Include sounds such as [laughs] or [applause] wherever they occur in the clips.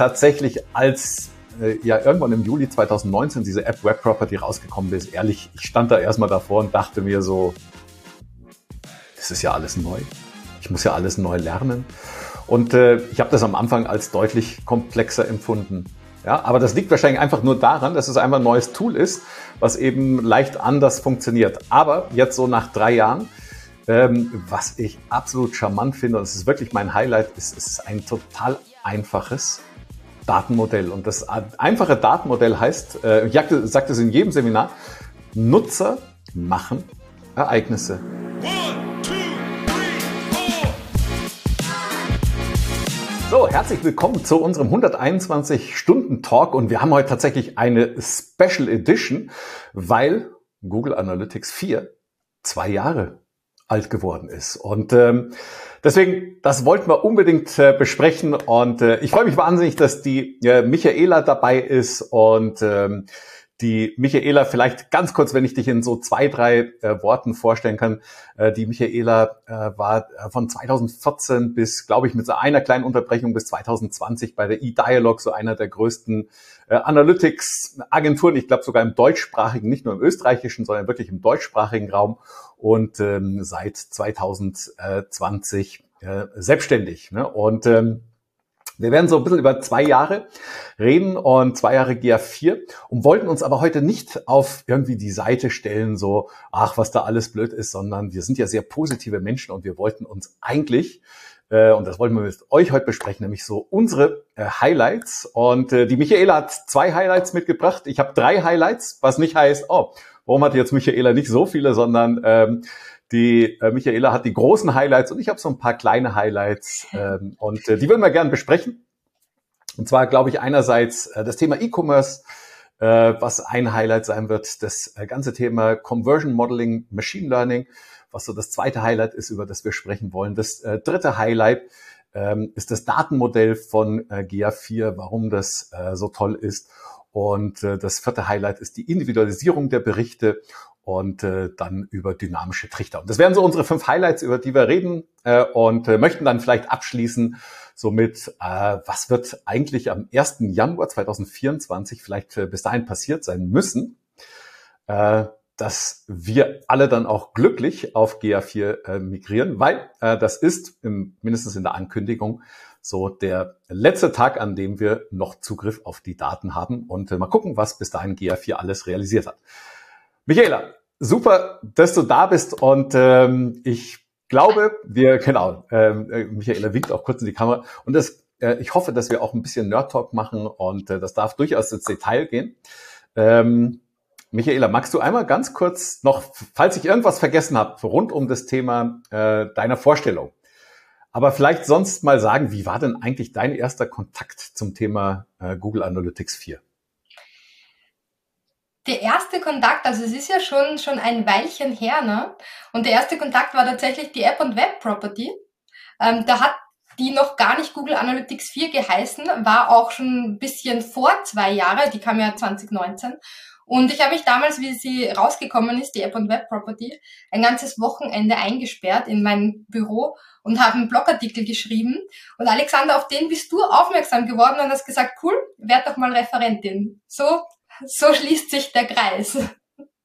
tatsächlich, als äh, ja irgendwann im Juli 2019 diese App Web Property rausgekommen ist, ehrlich, ich stand da erstmal davor und dachte mir so, das ist ja alles neu. Ich muss ja alles neu lernen. Und äh, ich habe das am Anfang als deutlich komplexer empfunden. Ja, aber das liegt wahrscheinlich einfach nur daran, dass es einfach ein neues Tool ist, was eben leicht anders funktioniert. Aber jetzt so nach drei Jahren, ähm, was ich absolut charmant finde, und es ist wirklich mein Highlight, ist, ist ein total einfaches Datenmodell. Und das einfache Datenmodell heißt, äh, ich sage das in jedem Seminar, Nutzer machen Ereignisse. So, herzlich willkommen zu unserem 121 Stunden Talk und wir haben heute tatsächlich eine Special Edition, weil Google Analytics 4 zwei Jahre alt geworden ist. Und ähm, deswegen, das wollten wir unbedingt äh, besprechen. Und äh, ich freue mich wahnsinnig, dass die äh, Michaela dabei ist und ähm, die Michaela, vielleicht ganz kurz, wenn ich dich in so zwei, drei äh, Worten vorstellen kann. Äh, die Michaela äh, war äh, von 2014 bis, glaube ich, mit so einer kleinen Unterbrechung bis 2020 bei der eDialog, so einer der größten äh, Analytics-Agenturen, ich glaube sogar im deutschsprachigen, nicht nur im österreichischen, sondern wirklich im deutschsprachigen Raum und ähm, seit 2020 äh, selbstständig. Ne? Und ähm, wir werden so ein bisschen über zwei Jahre reden und zwei Jahre GA4 und wollten uns aber heute nicht auf irgendwie die Seite stellen, so, ach, was da alles blöd ist, sondern wir sind ja sehr positive Menschen und wir wollten uns eigentlich, äh, und das wollten wir mit euch heute besprechen, nämlich so unsere äh, Highlights. Und äh, die Michaela hat zwei Highlights mitgebracht. Ich habe drei Highlights, was nicht heißt, oh, warum hat jetzt Michaela nicht so viele, sondern ähm, die äh, Michaela hat die großen Highlights und ich habe so ein paar kleine Highlights [laughs] ähm, und äh, die würden wir gerne besprechen. Und zwar glaube ich einerseits äh, das Thema E-Commerce, äh, was ein Highlight sein wird, das äh, ganze Thema Conversion Modeling, Machine Learning, was so das zweite Highlight ist, über das wir sprechen wollen. Das äh, dritte Highlight ähm, ist das Datenmodell von äh, GA4, warum das äh, so toll ist. Und äh, das vierte Highlight ist die Individualisierung der Berichte und äh, dann über dynamische Trichter. Und das wären so unsere fünf Highlights, über die wir reden äh, und äh, möchten dann vielleicht abschließen somit, äh, was wird eigentlich am 1. Januar 2024 vielleicht äh, bis dahin passiert sein müssen, äh, dass wir alle dann auch glücklich auf GA4 äh, migrieren, weil äh, das ist im, mindestens in der Ankündigung so der letzte Tag, an dem wir noch Zugriff auf die Daten haben und äh, mal gucken, was bis dahin GA4 alles realisiert hat. Michaela, super, dass du da bist und ähm, ich glaube, wir, genau, ähm, äh, Michaela winkt auch kurz in die Kamera und das, äh, ich hoffe, dass wir auch ein bisschen Nerd Talk machen und äh, das darf durchaus ins Detail gehen. Ähm, Michaela, magst du einmal ganz kurz noch, falls ich irgendwas vergessen habe, rund um das Thema äh, deiner Vorstellung, aber vielleicht sonst mal sagen, wie war denn eigentlich dein erster Kontakt zum Thema äh, Google Analytics 4? Der erste Kontakt, also es ist ja schon, schon ein Weilchen her, ne? Und der erste Kontakt war tatsächlich die App und Web Property. Ähm, da hat die noch gar nicht Google Analytics 4 geheißen, war auch schon ein bisschen vor zwei Jahre, die kam ja 2019. Und ich habe mich damals, wie sie rausgekommen ist, die App und Web Property, ein ganzes Wochenende eingesperrt in mein Büro und habe einen Blogartikel geschrieben. Und Alexander, auf den bist du aufmerksam geworden und hast gesagt, cool, werd doch mal Referentin. So [laughs] so schließt sich der Kreis.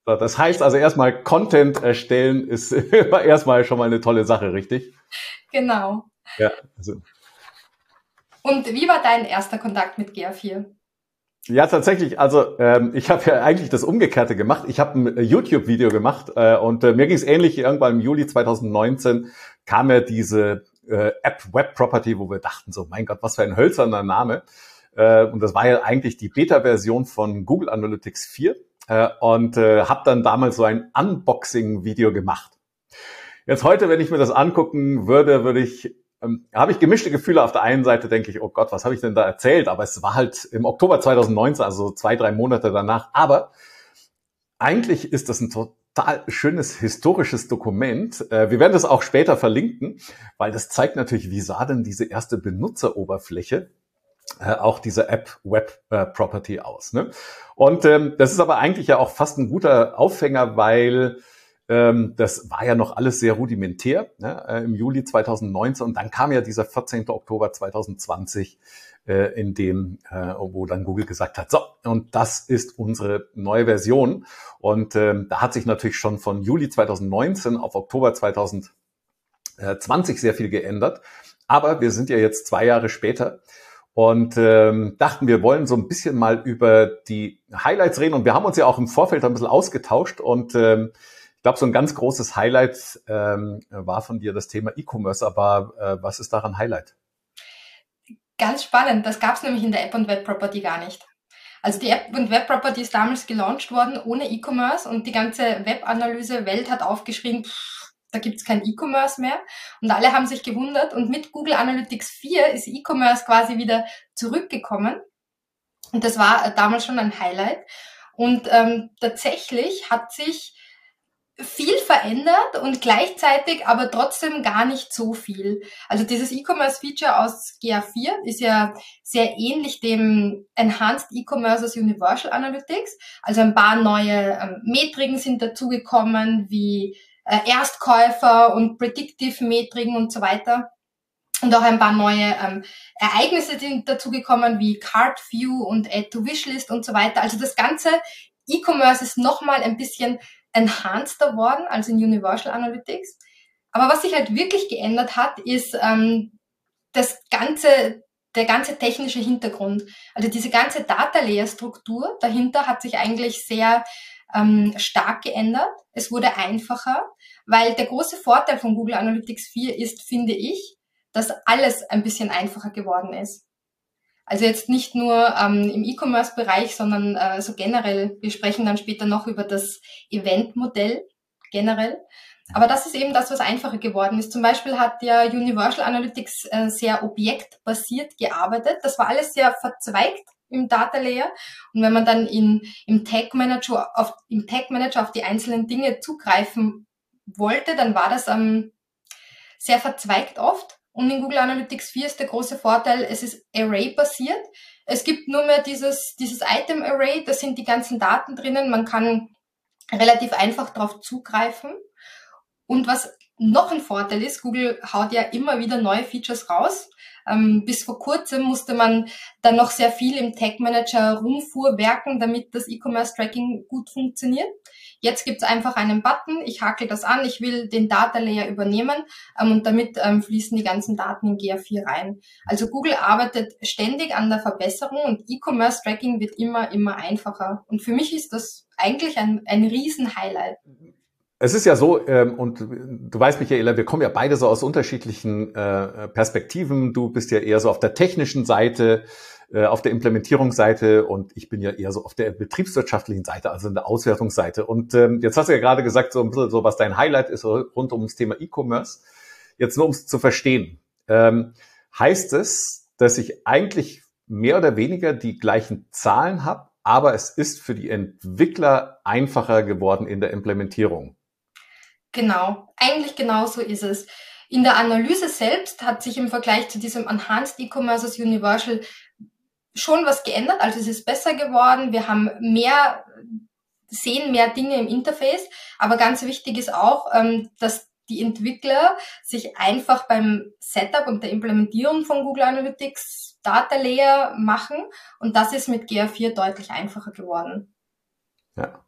Das heißt also erstmal Content erstellen ist [laughs] erstmal schon mal eine tolle Sache, richtig? Genau. Ja. Also. Und wie war dein erster Kontakt mit GA4? Ja, tatsächlich. Also ähm, ich habe ja eigentlich das Umgekehrte gemacht. Ich habe ein YouTube-Video gemacht äh, und äh, mir ging es ähnlich. Irgendwann im Juli 2019 kam ja diese äh, App Web Property, wo wir dachten so, mein Gott, was für ein hölzerner Name. Äh, und das war ja eigentlich die Beta-Version von Google Analytics 4 äh, und äh, habe dann damals so ein Unboxing-Video gemacht. Jetzt heute, wenn ich mir das angucken würde, würde ich ähm, habe ich gemischte Gefühle. Auf der einen Seite denke ich, oh Gott, was habe ich denn da erzählt? Aber es war halt im Oktober 2019, also zwei, drei Monate danach. Aber eigentlich ist das ein total schönes historisches Dokument. Äh, wir werden das auch später verlinken, weil das zeigt natürlich, wie sah denn diese erste Benutzeroberfläche auch diese App Web äh, aus. Ne? Und ähm, das ist aber eigentlich ja auch fast ein guter Aufhänger, weil ähm, das war ja noch alles sehr rudimentär ne? äh, im Juli 2019 und dann kam ja dieser 14. Oktober 2020 äh, in dem, äh, wo dann Google gesagt hat, so, und das ist unsere neue Version. Und ähm, da hat sich natürlich schon von Juli 2019 auf Oktober 2020 sehr viel geändert. Aber wir sind ja jetzt zwei Jahre später und ähm, dachten, wir wollen so ein bisschen mal über die Highlights reden. Und wir haben uns ja auch im Vorfeld ein bisschen ausgetauscht und ähm, ich glaube, so ein ganz großes Highlight ähm, war von dir das Thema E-Commerce. Aber äh, was ist daran Highlight? Ganz spannend. Das gab es nämlich in der App und Web Property gar nicht. Also die App und Web Property ist damals gelauncht worden ohne E-Commerce und die ganze Webanalyse-Welt hat aufgeschrieben, pff, da gibt's kein E-Commerce mehr. Und alle haben sich gewundert. Und mit Google Analytics 4 ist E-Commerce quasi wieder zurückgekommen. Und das war damals schon ein Highlight. Und ähm, tatsächlich hat sich viel verändert und gleichzeitig aber trotzdem gar nicht so viel. Also dieses E-Commerce-Feature aus GA4 ist ja sehr ähnlich dem Enhanced E-Commerce aus Universal Analytics. Also ein paar neue ähm, Metriken sind dazugekommen, wie äh, Erstkäufer und Predictive-Metriken und so weiter. Und auch ein paar neue ähm, Ereignisse sind dazugekommen, wie Card View und Add to Wishlist und so weiter. Also das ganze E-Commerce ist nochmal ein bisschen enhanceder worden als in Universal Analytics. Aber was sich halt wirklich geändert hat, ist ähm, das ganze, der ganze technische Hintergrund. Also diese ganze Data Layer Struktur dahinter hat sich eigentlich sehr ähm, stark geändert. Es wurde einfacher, weil der große Vorteil von Google Analytics 4 ist, finde ich, dass alles ein bisschen einfacher geworden ist. Also jetzt nicht nur ähm, im E-Commerce-Bereich, sondern äh, so generell. Wir sprechen dann später noch über das Event-Modell generell. Aber das ist eben das, was einfacher geworden ist. Zum Beispiel hat ja Universal Analytics äh, sehr objektbasiert gearbeitet. Das war alles sehr verzweigt im Data Layer. Und wenn man dann in, im Tag Manager auf, im Tag Manager auf die einzelnen Dinge zugreifen wollte, dann war das ähm, sehr verzweigt oft. Und in Google Analytics 4 ist der große Vorteil, es ist Array-basiert. Es gibt nur mehr dieses, dieses Item-Array, da sind die ganzen Daten drinnen. Man kann relativ einfach darauf zugreifen. Und was noch ein Vorteil ist, Google haut ja immer wieder neue Features raus. Ähm, bis vor kurzem musste man dann noch sehr viel im Tag Manager rumfuhrwerken, damit das E-Commerce Tracking gut funktioniert. Jetzt gibt's einfach einen Button, ich hakel das an, ich will den Data Layer übernehmen ähm, und damit ähm, fließen die ganzen Daten in GA4 rein. Also Google arbeitet ständig an der Verbesserung und E-Commerce Tracking wird immer, immer einfacher. Und für mich ist das eigentlich ein, ein Riesen-Highlight. Es ist ja so, ähm, und du weißt, Michaela, wir kommen ja beide so aus unterschiedlichen äh, Perspektiven. Du bist ja eher so auf der technischen Seite, äh, auf der Implementierungsseite und ich bin ja eher so auf der betriebswirtschaftlichen Seite, also in der Auswertungsseite. Und ähm, jetzt hast du ja gerade gesagt, so ein bisschen so, was dein Highlight ist rund um das Thema E-Commerce. Jetzt nur, um es zu verstehen. Ähm, heißt es, dass ich eigentlich mehr oder weniger die gleichen Zahlen habe, aber es ist für die Entwickler einfacher geworden in der Implementierung? Genau, eigentlich genau so ist es. In der Analyse selbst hat sich im Vergleich zu diesem Enhanced E-Commerce Universal schon was geändert. Also es ist besser geworden. Wir haben mehr, sehen mehr Dinge im Interface. Aber ganz wichtig ist auch, ähm, dass die Entwickler sich einfach beim Setup und der Implementierung von Google Analytics Data Layer machen. Und das ist mit GA4 deutlich einfacher geworden. Ja.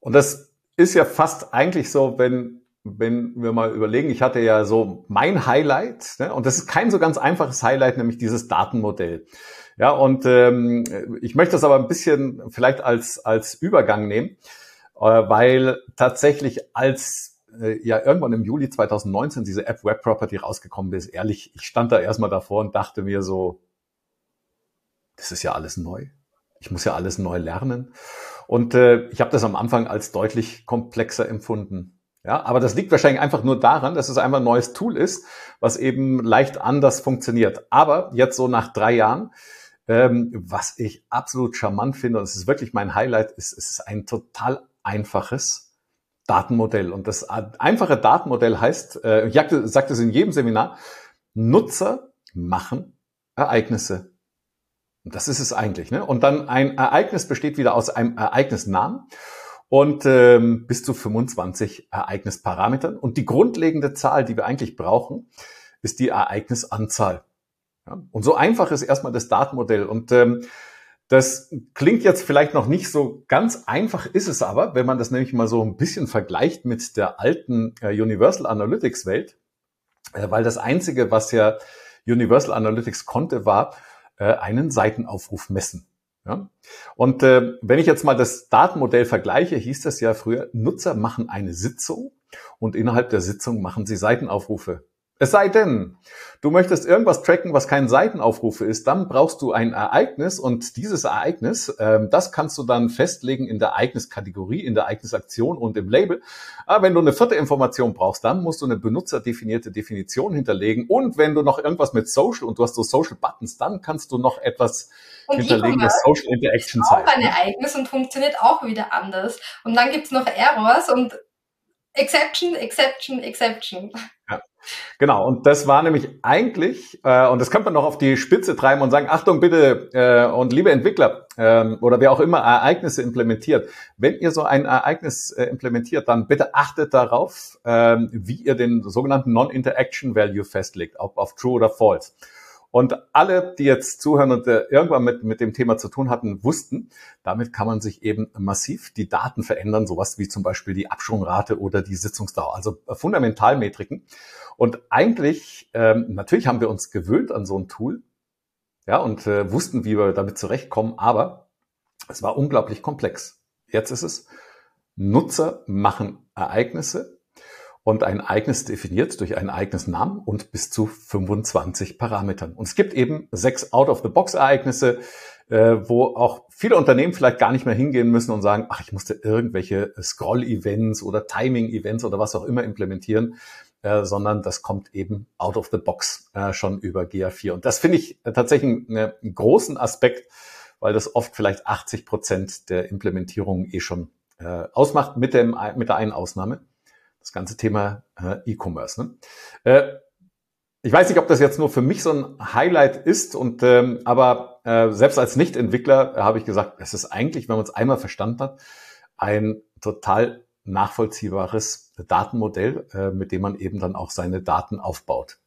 Und das ist ja fast eigentlich so, wenn, wenn wir mal überlegen, ich hatte ja so mein Highlight, ne, und das ist kein so ganz einfaches Highlight, nämlich dieses Datenmodell. Ja, und ähm, ich möchte das aber ein bisschen vielleicht als, als Übergang nehmen, äh, weil tatsächlich als äh, ja irgendwann im Juli 2019 diese App Web Property rausgekommen ist, ehrlich, ich stand da erstmal davor und dachte mir so, das ist ja alles neu. Ich muss ja alles neu lernen. Und äh, ich habe das am Anfang als deutlich komplexer empfunden. Ja, aber das liegt wahrscheinlich einfach nur daran, dass es einfach ein neues Tool ist, was eben leicht anders funktioniert. Aber jetzt so nach drei Jahren, ähm, was ich absolut charmant finde, und es ist wirklich mein Highlight, ist, es ist ein total einfaches Datenmodell. Und das einfache Datenmodell heißt, äh, ich sage das in jedem Seminar, Nutzer machen Ereignisse. Und das ist es eigentlich. Ne? Und dann ein Ereignis besteht wieder aus einem Ereignisnamen und ähm, bis zu 25 Ereignisparametern. Und die grundlegende Zahl, die wir eigentlich brauchen, ist die Ereignisanzahl. Ja? Und so einfach ist erstmal das Datenmodell. Und ähm, das klingt jetzt vielleicht noch nicht so ganz einfach, ist es aber, wenn man das nämlich mal so ein bisschen vergleicht mit der alten äh, Universal Analytics Welt, äh, weil das einzige, was ja Universal Analytics konnte, war einen Seitenaufruf messen. Ja? Und äh, wenn ich jetzt mal das Datenmodell vergleiche, hieß das ja früher, Nutzer machen eine Sitzung und innerhalb der Sitzung machen sie Seitenaufrufe. Es sei denn, du möchtest irgendwas tracken, was kein Seitenaufrufe ist, dann brauchst du ein Ereignis und dieses Ereignis, ähm, das kannst du dann festlegen in der Ereigniskategorie, in der Ereignisaktion und im Label. Aber wenn du eine vierte Information brauchst, dann musst du eine benutzerdefinierte Definition hinterlegen und wenn du noch irgendwas mit Social und du hast so Social Buttons, dann kannst du noch etwas und hinterlegen, das Social Interaction zeigt. auch ein Ereignis und funktioniert auch wieder anders. Und dann gibt's noch Errors und Exception, Exception, Exception. Ja. Genau, und das war nämlich eigentlich, äh, und das könnte man noch auf die Spitze treiben und sagen, Achtung bitte äh, und liebe Entwickler ähm, oder wer auch immer Ereignisse implementiert, wenn ihr so ein Ereignis äh, implementiert, dann bitte achtet darauf, äh, wie ihr den sogenannten Non-Interaction Value festlegt, ob auf True oder False. Und alle, die jetzt zuhören und äh, irgendwann mit, mit dem Thema zu tun hatten, wussten, damit kann man sich eben massiv die Daten verändern, sowas wie zum Beispiel die Abschwungrate oder die Sitzungsdauer, also äh, Fundamentalmetriken. Und eigentlich, ähm, natürlich haben wir uns gewöhnt an so ein Tool, ja, und äh, wussten, wie wir damit zurechtkommen, aber es war unglaublich komplex. Jetzt ist es, Nutzer machen Ereignisse und ein Ereignis definiert durch einen Ereignisnamen und bis zu 25 Parametern. Und es gibt eben sechs Out-of-the-Box-Ereignisse, äh, wo auch viele Unternehmen vielleicht gar nicht mehr hingehen müssen und sagen, ach, ich musste irgendwelche Scroll-Events oder Timing-Events oder was auch immer implementieren, äh, sondern das kommt eben out of the box äh, schon über GA4. Und das finde ich tatsächlich einen, einen, großen Aspekt, weil das oft vielleicht 80 Prozent der Implementierung eh schon äh, ausmacht, mit, dem, mit der einen Ausnahme das ganze Thema äh, E-Commerce. Ne? Äh, ich weiß nicht, ob das jetzt nur für mich so ein Highlight ist, und ähm, aber äh, selbst als Nicht-Entwickler äh, habe ich gesagt, es ist eigentlich, wenn man es einmal verstanden hat, ein total nachvollziehbares Datenmodell, äh, mit dem man eben dann auch seine Daten aufbaut.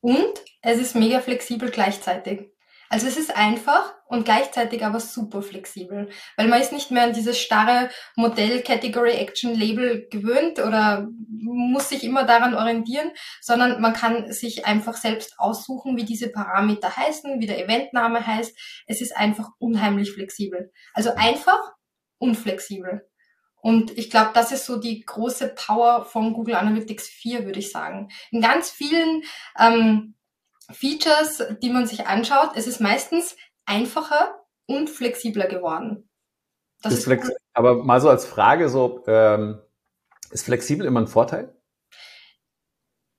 Und es ist mega flexibel gleichzeitig. Also es ist einfach und gleichzeitig aber super flexibel, weil man ist nicht mehr an dieses starre Modell Category Action Label gewöhnt oder muss sich immer daran orientieren, sondern man kann sich einfach selbst aussuchen, wie diese Parameter heißen, wie der Eventname heißt. Es ist einfach unheimlich flexibel. Also einfach und flexibel. Und ich glaube, das ist so die große Power von Google Analytics 4, würde ich sagen. In ganz vielen ähm, Features, die man sich anschaut, es ist meistens einfacher und flexibler geworden. Das ist flex aber mal so als Frage, so ähm, ist flexibel immer ein Vorteil?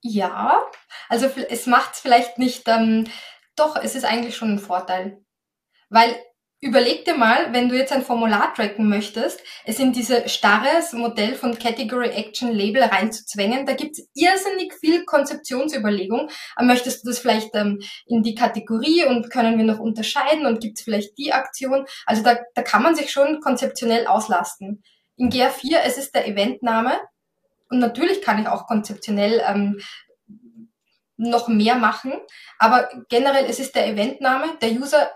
Ja, also es macht es vielleicht nicht, ähm, doch, es ist eigentlich schon ein Vorteil. Weil Überleg dir mal, wenn du jetzt ein Formular tracken möchtest, es in diese starres Modell von Category Action Label reinzuzwängen. Da gibt's irrsinnig viel Konzeptionsüberlegung. Möchtest du das vielleicht ähm, in die Kategorie und können wir noch unterscheiden und gibt's vielleicht die Aktion? Also da, da kann man sich schon konzeptionell auslasten. In GA4, es ist der Eventname und natürlich kann ich auch konzeptionell ähm, noch mehr machen, aber generell es ist der Eventname. Der User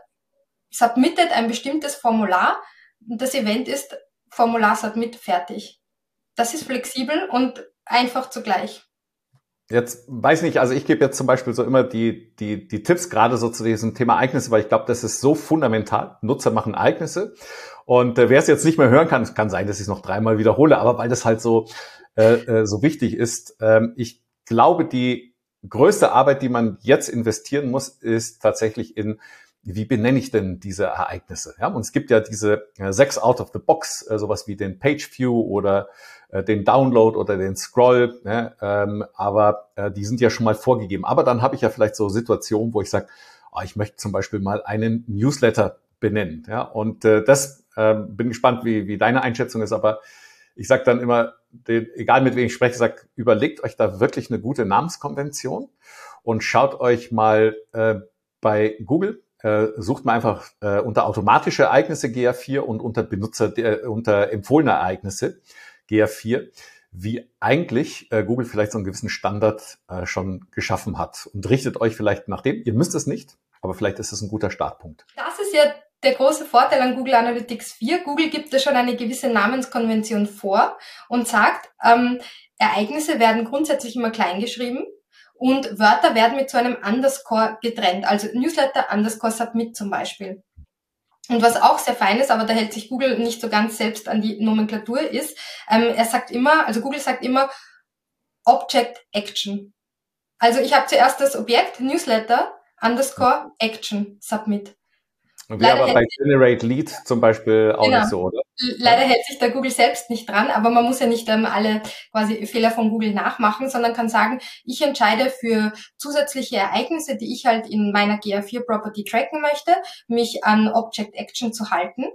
submittet ein bestimmtes Formular. Das Event ist Formular submit fertig. Das ist flexibel und einfach zugleich. Jetzt weiß nicht, also ich gebe jetzt zum Beispiel so immer die, die, die Tipps gerade so zu diesem Thema Ereignisse, weil ich glaube, das ist so fundamental. Nutzer machen Ereignisse. Und äh, wer es jetzt nicht mehr hören kann, es kann sein, dass ich es noch dreimal wiederhole, aber weil das halt so, äh, äh, so wichtig ist, ähm, ich glaube, die größte Arbeit, die man jetzt investieren muss, ist tatsächlich in wie benenne ich denn diese Ereignisse? Ja, und es gibt ja diese äh, sechs out of the box, äh, sowas wie den Page View oder äh, den Download oder den Scroll, ne? ähm, aber äh, die sind ja schon mal vorgegeben. Aber dann habe ich ja vielleicht so Situationen, wo ich sage, oh, ich möchte zum Beispiel mal einen Newsletter benennen. Ja, und äh, das äh, bin gespannt, wie, wie deine Einschätzung ist, aber ich sage dann immer, den, egal mit wem ich spreche, sag, überlegt euch da wirklich eine gute Namenskonvention und schaut euch mal äh, bei Google äh, sucht man einfach äh, unter automatische Ereignisse GA4 und unter Benutzer, äh, unter empfohlene Ereignisse GA4, wie eigentlich äh, Google vielleicht so einen gewissen Standard äh, schon geschaffen hat und richtet euch vielleicht nach dem. Ihr müsst es nicht, aber vielleicht ist es ein guter Startpunkt. Das ist ja der große Vorteil an Google Analytics 4. Google gibt da schon eine gewisse Namenskonvention vor und sagt, ähm, Ereignisse werden grundsätzlich immer klein geschrieben und Wörter werden mit so einem Underscore getrennt, also Newsletter Underscore Submit zum Beispiel. Und was auch sehr fein ist, aber da hält sich Google nicht so ganz selbst an die Nomenklatur, ist, ähm, er sagt immer, also Google sagt immer Object Action. Also ich habe zuerst das Objekt Newsletter underscore Action Submit. Wäre aber bei Generate Lead zum Beispiel auch genau. nicht so, oder? Leider hält sich da Google selbst nicht dran, aber man muss ja nicht ähm, alle quasi Fehler von Google nachmachen, sondern kann sagen, ich entscheide für zusätzliche Ereignisse, die ich halt in meiner GA4 Property tracken möchte, mich an Object Action zu halten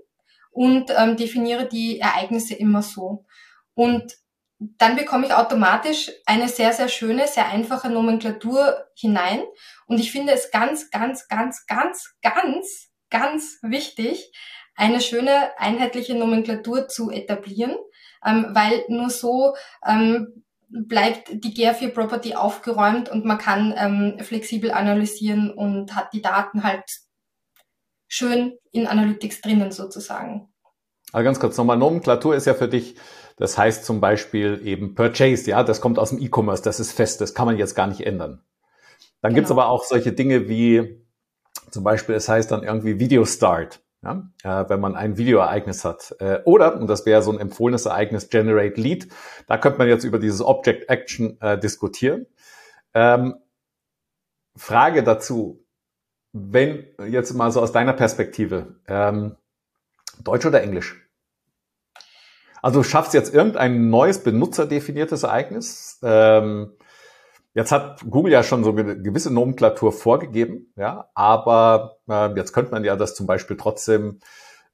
und ähm, definiere die Ereignisse immer so. Und dann bekomme ich automatisch eine sehr, sehr schöne, sehr einfache Nomenklatur hinein. Und ich finde es ganz, ganz, ganz, ganz, ganz ganz wichtig, eine schöne einheitliche Nomenklatur zu etablieren, ähm, weil nur so ähm, bleibt die GA4 Property aufgeräumt und man kann ähm, flexibel analysieren und hat die Daten halt schön in Analytics drinnen sozusagen. Aber ganz kurz nochmal, Nomenklatur ist ja für dich, das heißt zum Beispiel eben Purchase, ja, das kommt aus dem E-Commerce, das ist fest, das kann man jetzt gar nicht ändern. Dann genau. gibt's aber auch solche Dinge wie zum Beispiel, es heißt dann irgendwie Video Start, ja, äh, wenn man ein Videoereignis hat. Äh, oder, und das wäre so ein empfohlenes Ereignis, Generate Lead. Da könnte man jetzt über dieses Object Action äh, diskutieren. Ähm, Frage dazu, wenn jetzt mal so aus deiner Perspektive, ähm, Deutsch oder Englisch? Also du schaffst jetzt irgendein neues benutzerdefiniertes Ereignis. Ähm, Jetzt hat Google ja schon so eine gewisse Nomenklatur vorgegeben, ja, aber äh, jetzt könnte man ja das zum Beispiel trotzdem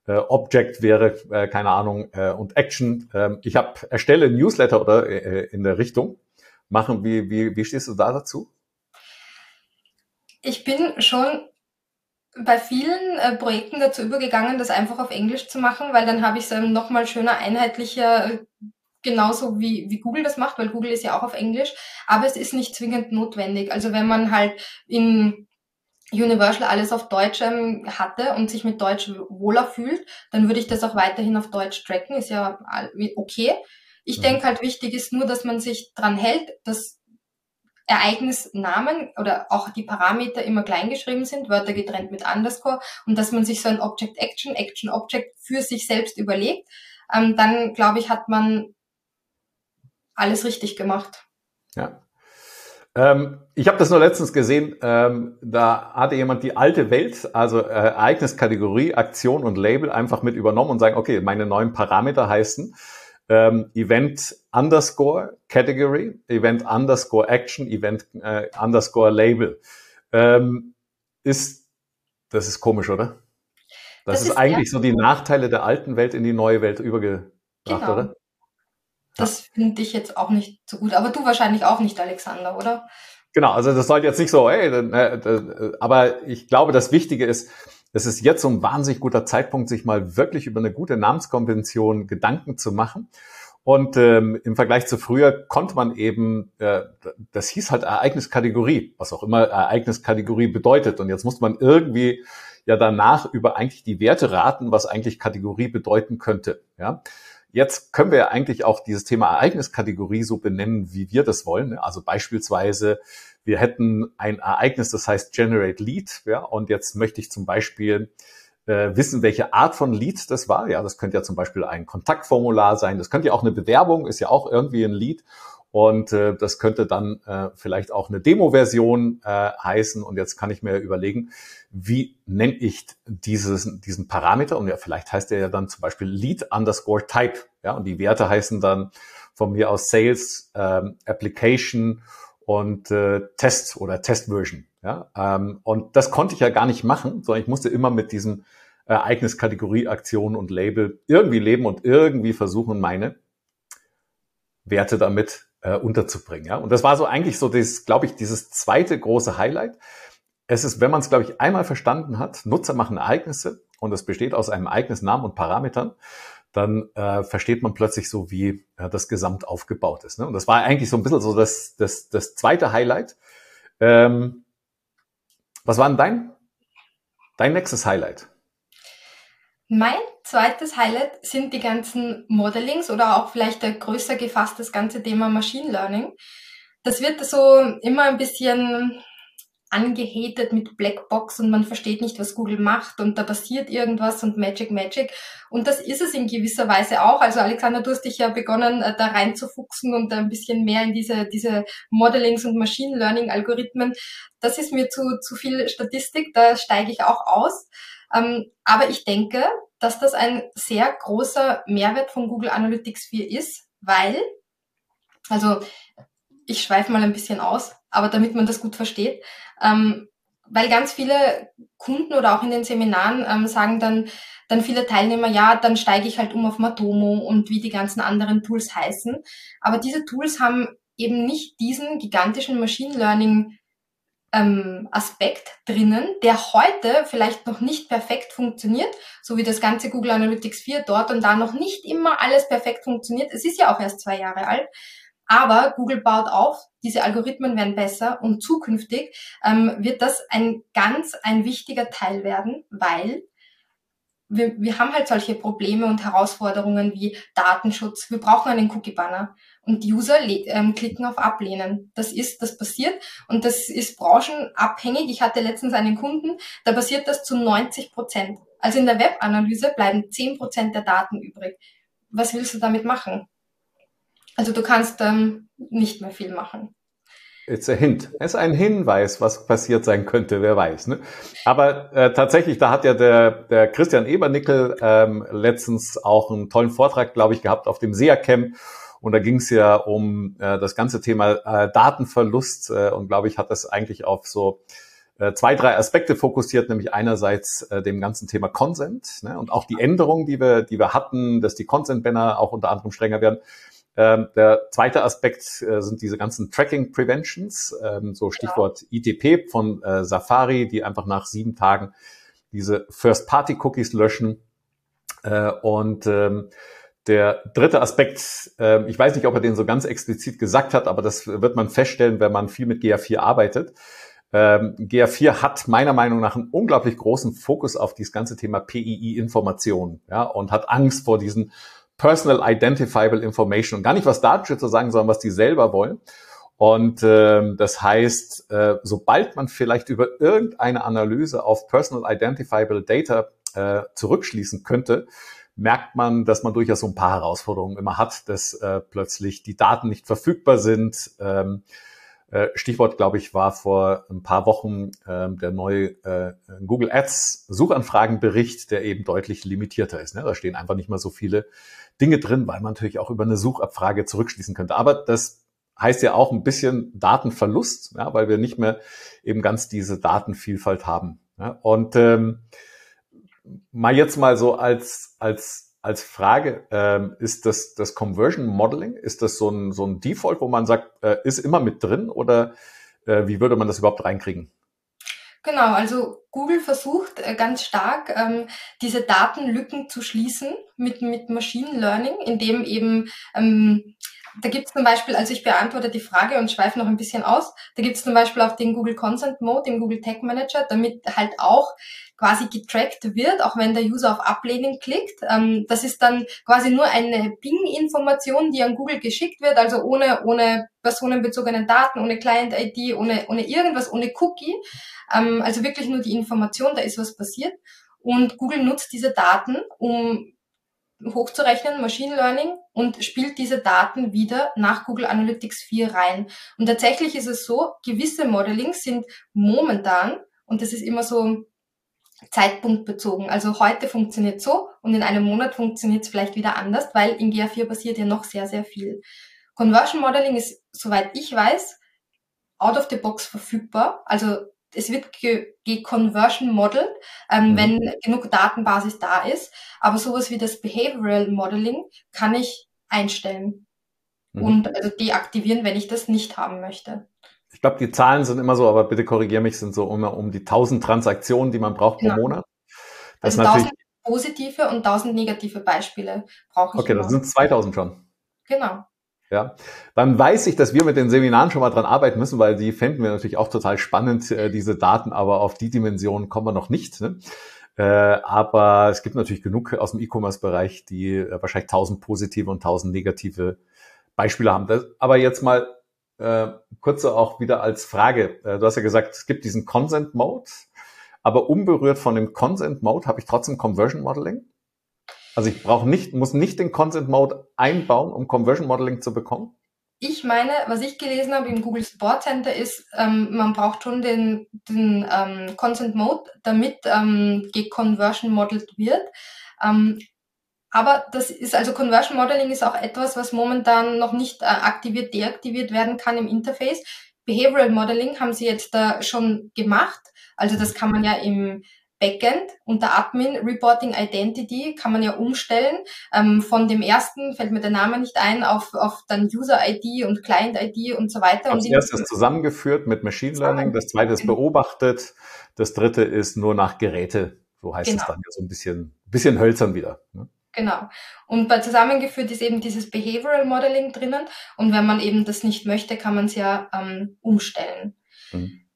äh, Object wäre, äh, keine Ahnung, äh, und Action. Äh, ich habe erstelle Newsletter oder äh, in der Richtung machen. Wie, wie, wie stehst du da dazu? Ich bin schon bei vielen äh, Projekten dazu übergegangen, das einfach auf Englisch zu machen, weil dann habe ich es ähm, nochmal schöner, einheitlicher genauso wie, wie Google das macht, weil Google ist ja auch auf Englisch, aber es ist nicht zwingend notwendig. Also wenn man halt in Universal alles auf Deutsch ähm, hatte und sich mit Deutsch wohler fühlt, dann würde ich das auch weiterhin auf Deutsch tracken, ist ja okay. Ich mhm. denke halt wichtig ist nur, dass man sich dran hält, dass Ereignisnamen oder auch die Parameter immer klein geschrieben sind, Wörter getrennt mit Underscore und dass man sich so ein Object Action, Action Object für sich selbst überlegt, ähm, dann glaube ich, hat man alles richtig gemacht. Ja. Ähm, ich habe das nur letztens gesehen, ähm, da hatte jemand die alte Welt, also äh, Ereigniskategorie, Aktion und Label einfach mit übernommen und sagen, okay, meine neuen Parameter heißen ähm, Event underscore Category, Event underscore Action, Event äh, underscore Label. Ähm, ist, das ist komisch, oder? Das, das ist, ist, eigentlich so die Nachteile der alten Welt in die neue Welt übergebracht, genau. oder? Das finde ich jetzt auch nicht so gut. Aber du wahrscheinlich auch nicht, Alexander, oder? Genau, also das sollte jetzt nicht so, hey, äh, aber ich glaube, das Wichtige ist, es ist jetzt so ein wahnsinnig guter Zeitpunkt, sich mal wirklich über eine gute Namenskonvention Gedanken zu machen. Und ähm, im Vergleich zu früher konnte man eben, äh, das hieß halt Ereigniskategorie, was auch immer Ereigniskategorie bedeutet. Und jetzt muss man irgendwie ja danach über eigentlich die Werte raten, was eigentlich Kategorie bedeuten könnte. Ja. Jetzt können wir eigentlich auch dieses Thema Ereigniskategorie so benennen, wie wir das wollen. Also beispielsweise, wir hätten ein Ereignis, das heißt Generate Lead, ja, und jetzt möchte ich zum Beispiel äh, wissen, welche Art von Lead das war. Ja, das könnte ja zum Beispiel ein Kontaktformular sein, das könnte ja auch eine Bewerbung, ist ja auch irgendwie ein Lead. Und äh, das könnte dann äh, vielleicht auch eine Demo-Version äh, heißen. Und jetzt kann ich mir überlegen, wie nenne ich dieses, diesen Parameter? Und ja, vielleicht heißt der ja dann zum Beispiel Lead underscore Type. Ja, und die Werte heißen dann von mir aus Sales, ähm, Application und äh, Test oder Test-Version. Ja, ähm, und das konnte ich ja gar nicht machen, sondern ich musste immer mit diesem Ereigniskategorie, Aktion und Label irgendwie leben und irgendwie versuchen, meine Werte damit äh, unterzubringen. Ja? Und das war so eigentlich so, das, glaube ich, dieses zweite große Highlight. Es ist, wenn man es, glaube ich, einmal verstanden hat, Nutzer machen Ereignisse und es besteht aus einem Ereignisnamen und Parametern, dann äh, versteht man plötzlich so, wie äh, das Gesamt aufgebaut ist. Ne? Und das war eigentlich so ein bisschen so das, das, das zweite Highlight. Ähm, was war denn dein, dein nächstes Highlight? Mein zweites Highlight sind die ganzen Modelings oder auch vielleicht der größer gefasst das ganze Thema Machine Learning. Das wird so immer ein bisschen angehatet mit Blackbox und man versteht nicht, was Google macht und da passiert irgendwas und Magic Magic. Und das ist es in gewisser Weise auch. Also Alexander, du hast dich ja begonnen, äh, da reinzufuchsen und ein bisschen mehr in diese, diese Modelings und Machine Learning Algorithmen. Das ist mir zu, zu viel Statistik, da steige ich auch aus. Ähm, aber ich denke, dass das ein sehr großer Mehrwert von Google Analytics 4 ist, weil, also ich schweife mal ein bisschen aus, aber damit man das gut versteht, ähm, weil ganz viele Kunden oder auch in den Seminaren ähm, sagen dann, dann viele Teilnehmer, ja, dann steige ich halt um auf Matomo und wie die ganzen anderen Tools heißen. Aber diese Tools haben eben nicht diesen gigantischen Machine Learning ähm, Aspekt drinnen, der heute vielleicht noch nicht perfekt funktioniert, so wie das ganze Google Analytics 4 dort und da noch nicht immer alles perfekt funktioniert. Es ist ja auch erst zwei Jahre alt. Aber Google baut auf, diese Algorithmen werden besser und zukünftig ähm, wird das ein ganz ein wichtiger Teil werden, weil wir, wir haben halt solche Probleme und Herausforderungen wie Datenschutz. Wir brauchen einen Cookie-Banner und User ähm, klicken auf Ablehnen. Das ist, das passiert und das ist branchenabhängig. Ich hatte letztens einen Kunden, da passiert das zu 90 Prozent. Also in der Webanalyse bleiben 10 Prozent der Daten übrig. Was willst du damit machen? Also du kannst ähm, nicht mehr viel machen. It's a hint. Es ist ein Hinweis, was passiert sein könnte, wer weiß. Ne? Aber äh, tatsächlich, da hat ja der, der Christian Ebernickel ähm, letztens auch einen tollen Vortrag, glaube ich, gehabt auf dem SEA-Camp. Und da ging es ja um äh, das ganze Thema äh, Datenverlust äh, und glaube ich, hat das eigentlich auf so äh, zwei, drei Aspekte fokussiert, nämlich einerseits äh, dem ganzen Thema Consent ne, und auch die Änderungen, die wir, die wir hatten, dass die Consent-Banner auch unter anderem strenger werden. Ähm, der zweite Aspekt äh, sind diese ganzen Tracking Preventions, ähm, so Stichwort ITP von äh, Safari, die einfach nach sieben Tagen diese First-Party-Cookies löschen. Äh, und ähm, der dritte Aspekt, äh, ich weiß nicht, ob er den so ganz explizit gesagt hat, aber das wird man feststellen, wenn man viel mit GA4 arbeitet. Ähm, GA4 hat meiner Meinung nach einen unglaublich großen Fokus auf dieses ganze Thema PII-Information ja, und hat Angst vor diesen Personal Identifiable Information und gar nicht, was Datenschützer sagen, sondern was die selber wollen. Und ähm, das heißt, äh, sobald man vielleicht über irgendeine Analyse auf Personal Identifiable Data äh, zurückschließen könnte, merkt man, dass man durchaus so ein paar Herausforderungen immer hat, dass äh, plötzlich die Daten nicht verfügbar sind. Ähm, äh, Stichwort, glaube ich, war vor ein paar Wochen äh, der neue äh, Google Ads Suchanfragenbericht, der eben deutlich limitierter ist. Ne? Da stehen einfach nicht mehr so viele Dinge drin, weil man natürlich auch über eine Suchabfrage zurückschließen könnte. Aber das heißt ja auch ein bisschen Datenverlust, ja, weil wir nicht mehr eben ganz diese Datenvielfalt haben. Ja. Und ähm, mal jetzt mal so als als als Frage, ähm, ist das das Conversion Modeling, ist das so ein so ein Default, wo man sagt, äh, ist immer mit drin oder äh, wie würde man das überhaupt reinkriegen? Genau, also Google versucht äh, ganz stark, ähm, diese Datenlücken zu schließen mit, mit Machine Learning, indem eben, ähm, da gibt es zum Beispiel, also ich beantworte die Frage und schweife noch ein bisschen aus, da gibt es zum Beispiel auch den Google Consent Mode im Google Tag Manager, damit halt auch quasi getrackt wird, auch wenn der User auf Ablehnen klickt. Ähm, das ist dann quasi nur eine Ping-Information, die an Google geschickt wird, also ohne, ohne personenbezogenen Daten, ohne Client-ID, ohne, ohne irgendwas, ohne Cookie. Ähm, also wirklich nur die Information, da ist was passiert. Und Google nutzt diese Daten, um hochzurechnen, Machine Learning, und spielt diese Daten wieder nach Google Analytics 4 rein. Und tatsächlich ist es so, gewisse Modelings sind momentan, und das ist immer so zeitpunktbezogen. Also heute funktioniert so und in einem Monat funktioniert es vielleicht wieder anders, weil in GA4 passiert ja noch sehr, sehr viel. Conversion Modeling ist, soweit ich weiß, out of the box verfügbar. Also es wird geconversion modelled, ähm, mhm. wenn genug Datenbasis da ist. Aber sowas wie das Behavioral Modeling kann ich einstellen mhm. und also deaktivieren, wenn ich das nicht haben möchte. Ich glaube, die Zahlen sind immer so, aber bitte korrigiere mich, sind so immer um die 1000 Transaktionen, die man braucht genau. pro Monat. Das also 1000 positive und 1000 negative Beispiele brauche ich. Okay, immer. das sind 2000 schon. Genau. Ja, dann weiß ich, dass wir mit den Seminaren schon mal dran arbeiten müssen, weil die fänden wir natürlich auch total spannend, äh, diese Daten, aber auf die Dimension kommen wir noch nicht. Ne? Äh, aber es gibt natürlich genug aus dem E-Commerce-Bereich, die äh, wahrscheinlich 1000 positive und 1000 negative Beispiele haben. Aber jetzt mal äh, kurz auch wieder als Frage. Du hast ja gesagt, es gibt diesen Consent Mode, aber unberührt von dem Consent Mode habe ich trotzdem Conversion Modeling. Also ich brauche nicht, muss nicht den Consent Mode einbauen, um Conversion Modeling zu bekommen. Ich meine, was ich gelesen habe im Google Support Center ist, ähm, man braucht schon den, den ähm, Consent Mode, damit ähm, geconversion modeled wird. Ähm, aber das ist also Conversion Modeling ist auch etwas, was momentan noch nicht äh, aktiviert, deaktiviert werden kann im Interface. Behavioral Modeling haben sie jetzt da schon gemacht. Also das kann man ja im Backend unter Admin Reporting Identity kann man ja umstellen. Ähm, von dem ersten fällt mir der Name nicht ein auf, auf dann User ID und Client ID und so weiter. Als erstes zusammengeführt mit Machine Learning, das zweite ist beobachtet, das dritte ist nur nach Geräte. So heißt genau. es dann ja so ein bisschen, bisschen hölzern wieder. Ne? Genau. Und bei zusammengeführt ist eben dieses Behavioral Modeling drinnen. Und wenn man eben das nicht möchte, kann man es ja ähm, umstellen. Mhm.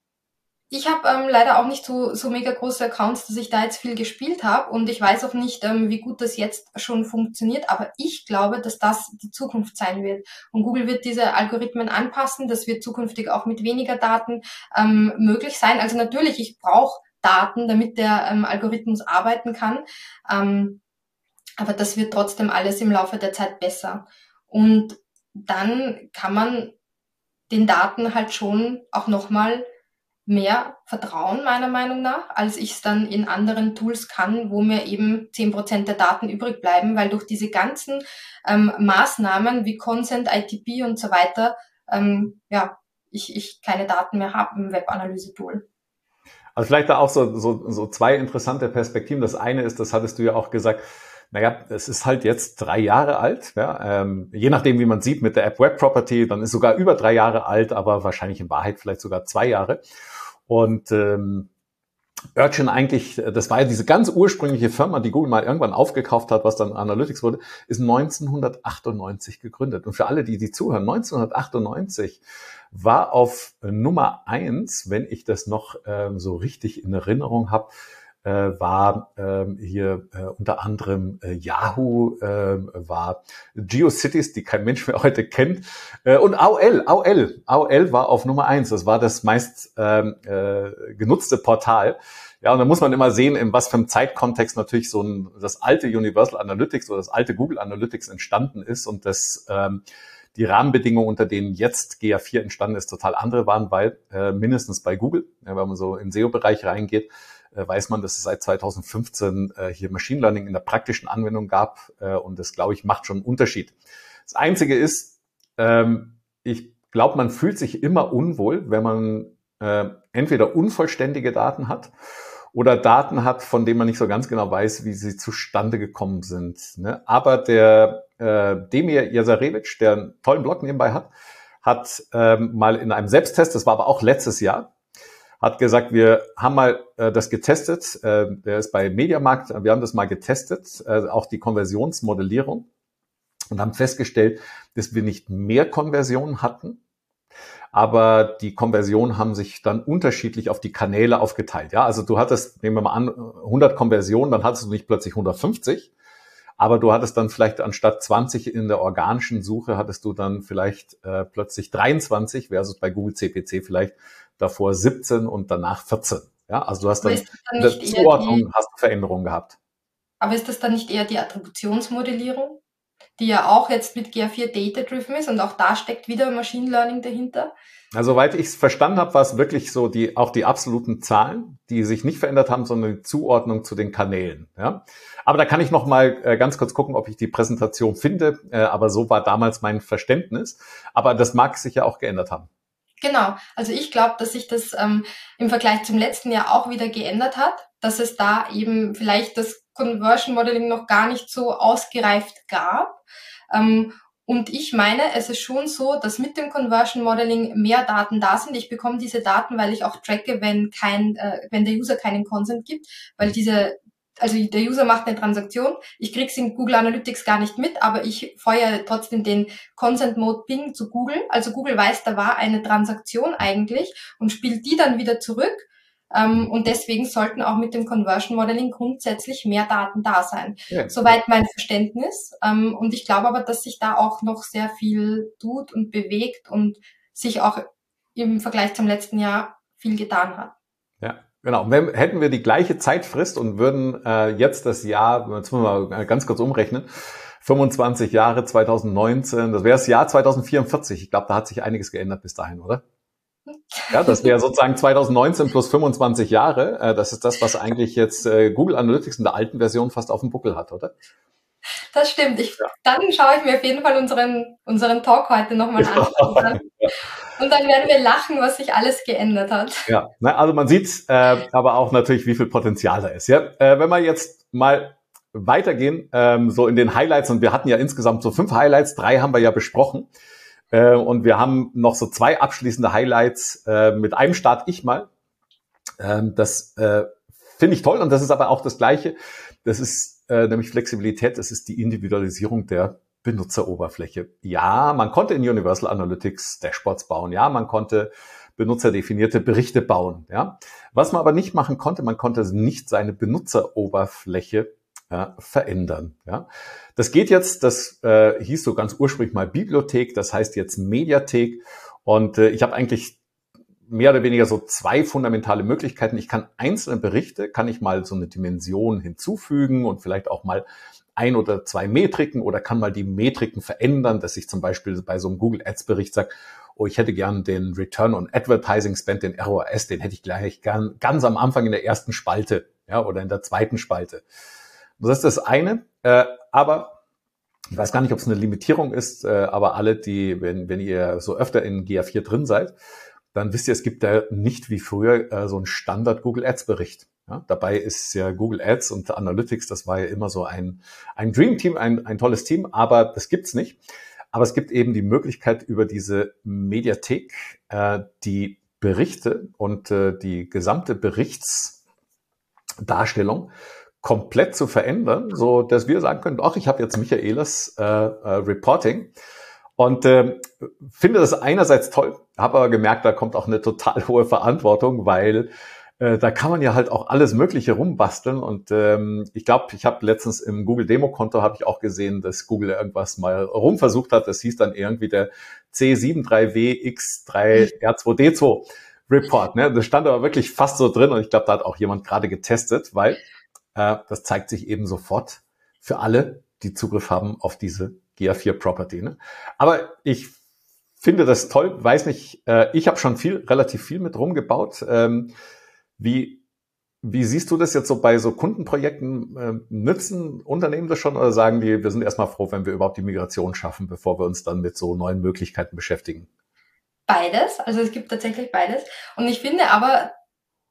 Ich habe ähm, leider auch nicht so, so mega große Accounts, dass ich da jetzt viel gespielt habe und ich weiß auch nicht, ähm, wie gut das jetzt schon funktioniert, aber ich glaube, dass das die Zukunft sein wird. Und Google wird diese Algorithmen anpassen, das wird zukünftig auch mit weniger Daten ähm, möglich sein. Also natürlich, ich brauche Daten, damit der ähm, Algorithmus arbeiten kann, ähm, aber das wird trotzdem alles im Laufe der Zeit besser. Und dann kann man den Daten halt schon auch nochmal mehr vertrauen, meiner Meinung nach, als ich es dann in anderen Tools kann, wo mir eben zehn Prozent der Daten übrig bleiben, weil durch diese ganzen ähm, Maßnahmen wie Consent, ITP und so weiter, ähm, ja, ich, ich keine Daten mehr habe im Webanalyse-Tool. Also vielleicht da auch so, so, so zwei interessante Perspektiven. Das eine ist, das hattest du ja auch gesagt, naja, es ist halt jetzt drei Jahre alt. Ja, ähm, je nachdem, wie man sieht mit der App Web Property, dann ist sogar über drei Jahre alt, aber wahrscheinlich in Wahrheit vielleicht sogar zwei Jahre. Und ähm, Urchin eigentlich, das war ja diese ganz ursprüngliche Firma, die Google mal irgendwann aufgekauft hat, was dann Analytics wurde, ist 1998 gegründet. Und für alle, die die zuhören, 1998 war auf Nummer eins, wenn ich das noch ähm, so richtig in Erinnerung habe, äh, war ähm, hier äh, unter anderem äh, Yahoo, äh, war GeoCities, die kein Mensch mehr [laughs] heute kennt, äh, und AOL, AOL, AOL war auf Nummer eins. Das war das meist ähm, äh, genutzte Portal. Ja, und da muss man immer sehen, in was für einem Zeitkontext natürlich so ein, das alte Universal Analytics oder das alte Google Analytics entstanden ist und das ähm, die Rahmenbedingungen, unter denen jetzt GA4 entstanden ist, total andere waren, weil äh, mindestens bei Google, ja, wenn man so in SEO-Bereich reingeht, äh, weiß man, dass es seit 2015 äh, hier Machine Learning in der praktischen Anwendung gab äh, und das, glaube ich, macht schon einen Unterschied. Das Einzige ist, ähm, ich glaube, man fühlt sich immer unwohl, wenn man äh, entweder unvollständige Daten hat oder Daten hat, von denen man nicht so ganz genau weiß, wie sie zustande gekommen sind. Ne? Aber der äh, Demir Jasarevic, der einen tollen Blog nebenbei hat, hat ähm, mal in einem Selbsttest, das war aber auch letztes Jahr, hat gesagt, wir haben mal äh, das getestet. Äh, der ist bei Mediamarkt. Wir haben das mal getestet, äh, auch die Konversionsmodellierung und haben festgestellt, dass wir nicht mehr Konversionen hatten, aber die Konversionen haben sich dann unterschiedlich auf die Kanäle aufgeteilt. Ja, also du hattest, nehmen wir mal an, 100 Konversionen, dann hattest du nicht plötzlich 150, aber du hattest dann vielleicht anstatt 20 in der organischen Suche, hattest du dann vielleicht äh, plötzlich 23 versus bei Google CPC vielleicht davor 17 und danach 14. Ja, also du hast dann, dann in der Zuordnung die, hast Veränderungen gehabt. Aber ist das dann nicht eher die Attributionsmodellierung, die ja auch jetzt mit GA4 Data-Driven ist und auch da steckt wieder Machine Learning dahinter? Also, soweit ich es verstanden habe, war es wirklich so die auch die absoluten Zahlen, die sich nicht verändert haben, sondern die Zuordnung zu den Kanälen. Ja, aber da kann ich noch mal äh, ganz kurz gucken, ob ich die Präsentation finde. Äh, aber so war damals mein Verständnis. Aber das mag sich ja auch geändert haben. Genau, also ich glaube, dass sich das ähm, im Vergleich zum letzten Jahr auch wieder geändert hat, dass es da eben vielleicht das Conversion Modeling noch gar nicht so ausgereift gab. Ähm, und ich meine, es ist schon so, dass mit dem Conversion Modeling mehr Daten da sind. Ich bekomme diese Daten, weil ich auch tracke, wenn kein, äh, wenn der User keinen Consent gibt, weil diese also der User macht eine Transaktion, ich krieg's in Google Analytics gar nicht mit, aber ich feuere trotzdem den Consent Mode Ping zu Google. Also Google weiß, da war eine Transaktion eigentlich und spielt die dann wieder zurück. Ähm, und deswegen sollten auch mit dem Conversion Modeling grundsätzlich mehr Daten da sein. Ja. Soweit mein Verständnis. Ähm, und ich glaube aber, dass sich da auch noch sehr viel tut und bewegt und sich auch im Vergleich zum letzten Jahr viel getan hat. Ja, Genau, wenn, hätten wir die gleiche Zeitfrist und würden äh, jetzt das Jahr, jetzt müssen wir mal ganz kurz umrechnen, 25 Jahre 2019, das wäre das Jahr 2044. Ich glaube, da hat sich einiges geändert bis dahin, oder? Ja, das wäre sozusagen 2019 plus 25 Jahre. Äh, das ist das, was eigentlich jetzt äh, Google Analytics in der alten Version fast auf dem Buckel hat, oder? Das stimmt. Ich, ja. Dann schaue ich mir auf jeden Fall unseren, unseren Talk heute nochmal an. [laughs] Ja. Und dann werden wir lachen, was sich alles geändert hat. Ja, also man sieht äh, aber auch natürlich, wie viel Potenzial da ist. Ja? Äh, wenn wir jetzt mal weitergehen, ähm, so in den Highlights, und wir hatten ja insgesamt so fünf Highlights, drei haben wir ja besprochen. Äh, und wir haben noch so zwei abschließende Highlights. Äh, mit einem starte ich mal. Ähm, das äh, finde ich toll und das ist aber auch das Gleiche. Das ist äh, nämlich Flexibilität, das ist die Individualisierung der Benutzeroberfläche. Ja, man konnte in Universal Analytics Dashboards bauen. Ja, man konnte benutzerdefinierte Berichte bauen. Ja, was man aber nicht machen konnte, man konnte nicht seine Benutzeroberfläche ja, verändern. Ja, das geht jetzt. Das äh, hieß so ganz ursprünglich mal Bibliothek. Das heißt jetzt Mediathek. Und äh, ich habe eigentlich mehr oder weniger so zwei fundamentale Möglichkeiten. Ich kann einzelne Berichte, kann ich mal so eine Dimension hinzufügen und vielleicht auch mal ein oder zwei Metriken oder kann mal die Metriken verändern, dass ich zum Beispiel bei so einem Google Ads Bericht sage, oh, ich hätte gern den Return on Advertising Spend, den ROAS, den hätte ich gleich gern ganz am Anfang in der ersten Spalte, ja, oder in der zweiten Spalte. Das ist das eine, äh, aber ich weiß gar nicht, ob es eine Limitierung ist, äh, aber alle, die, wenn, wenn ihr so öfter in GA4 drin seid, dann wisst ihr, es gibt da nicht wie früher äh, so einen Standard Google Ads Bericht. Ja, dabei ist ja Google Ads und Analytics, das war ja immer so ein, ein Dream Team, ein, ein tolles Team, aber das gibt's nicht. Aber es gibt eben die Möglichkeit über diese Mediathek äh, die Berichte und äh, die gesamte Berichtsdarstellung komplett zu verändern, so dass wir sagen können, ach, ich habe jetzt Michaelas äh, äh, Reporting und äh, finde das einerseits toll, habe aber gemerkt, da kommt auch eine total [laughs] hohe Verantwortung, weil äh, da kann man ja halt auch alles Mögliche rumbasteln. Und ähm, ich glaube, ich habe letztens im Google Demo-Konto habe ich auch gesehen, dass Google irgendwas mal rumversucht hat. Das hieß dann irgendwie der C73WX3R2D2 Report. Ne? Das stand aber wirklich fast so drin und ich glaube, da hat auch jemand gerade getestet, weil äh, das zeigt sich eben sofort für alle, die Zugriff haben auf diese GA4 Property. Ne? Aber ich finde das toll, weiß nicht, äh, ich habe schon viel, relativ viel mit rumgebaut. Ähm, wie, wie siehst du das jetzt so bei so Kundenprojekten? Äh, nützen Unternehmen das schon oder sagen die, wir sind erstmal froh, wenn wir überhaupt die Migration schaffen, bevor wir uns dann mit so neuen Möglichkeiten beschäftigen? Beides, also es gibt tatsächlich beides. Und ich finde aber,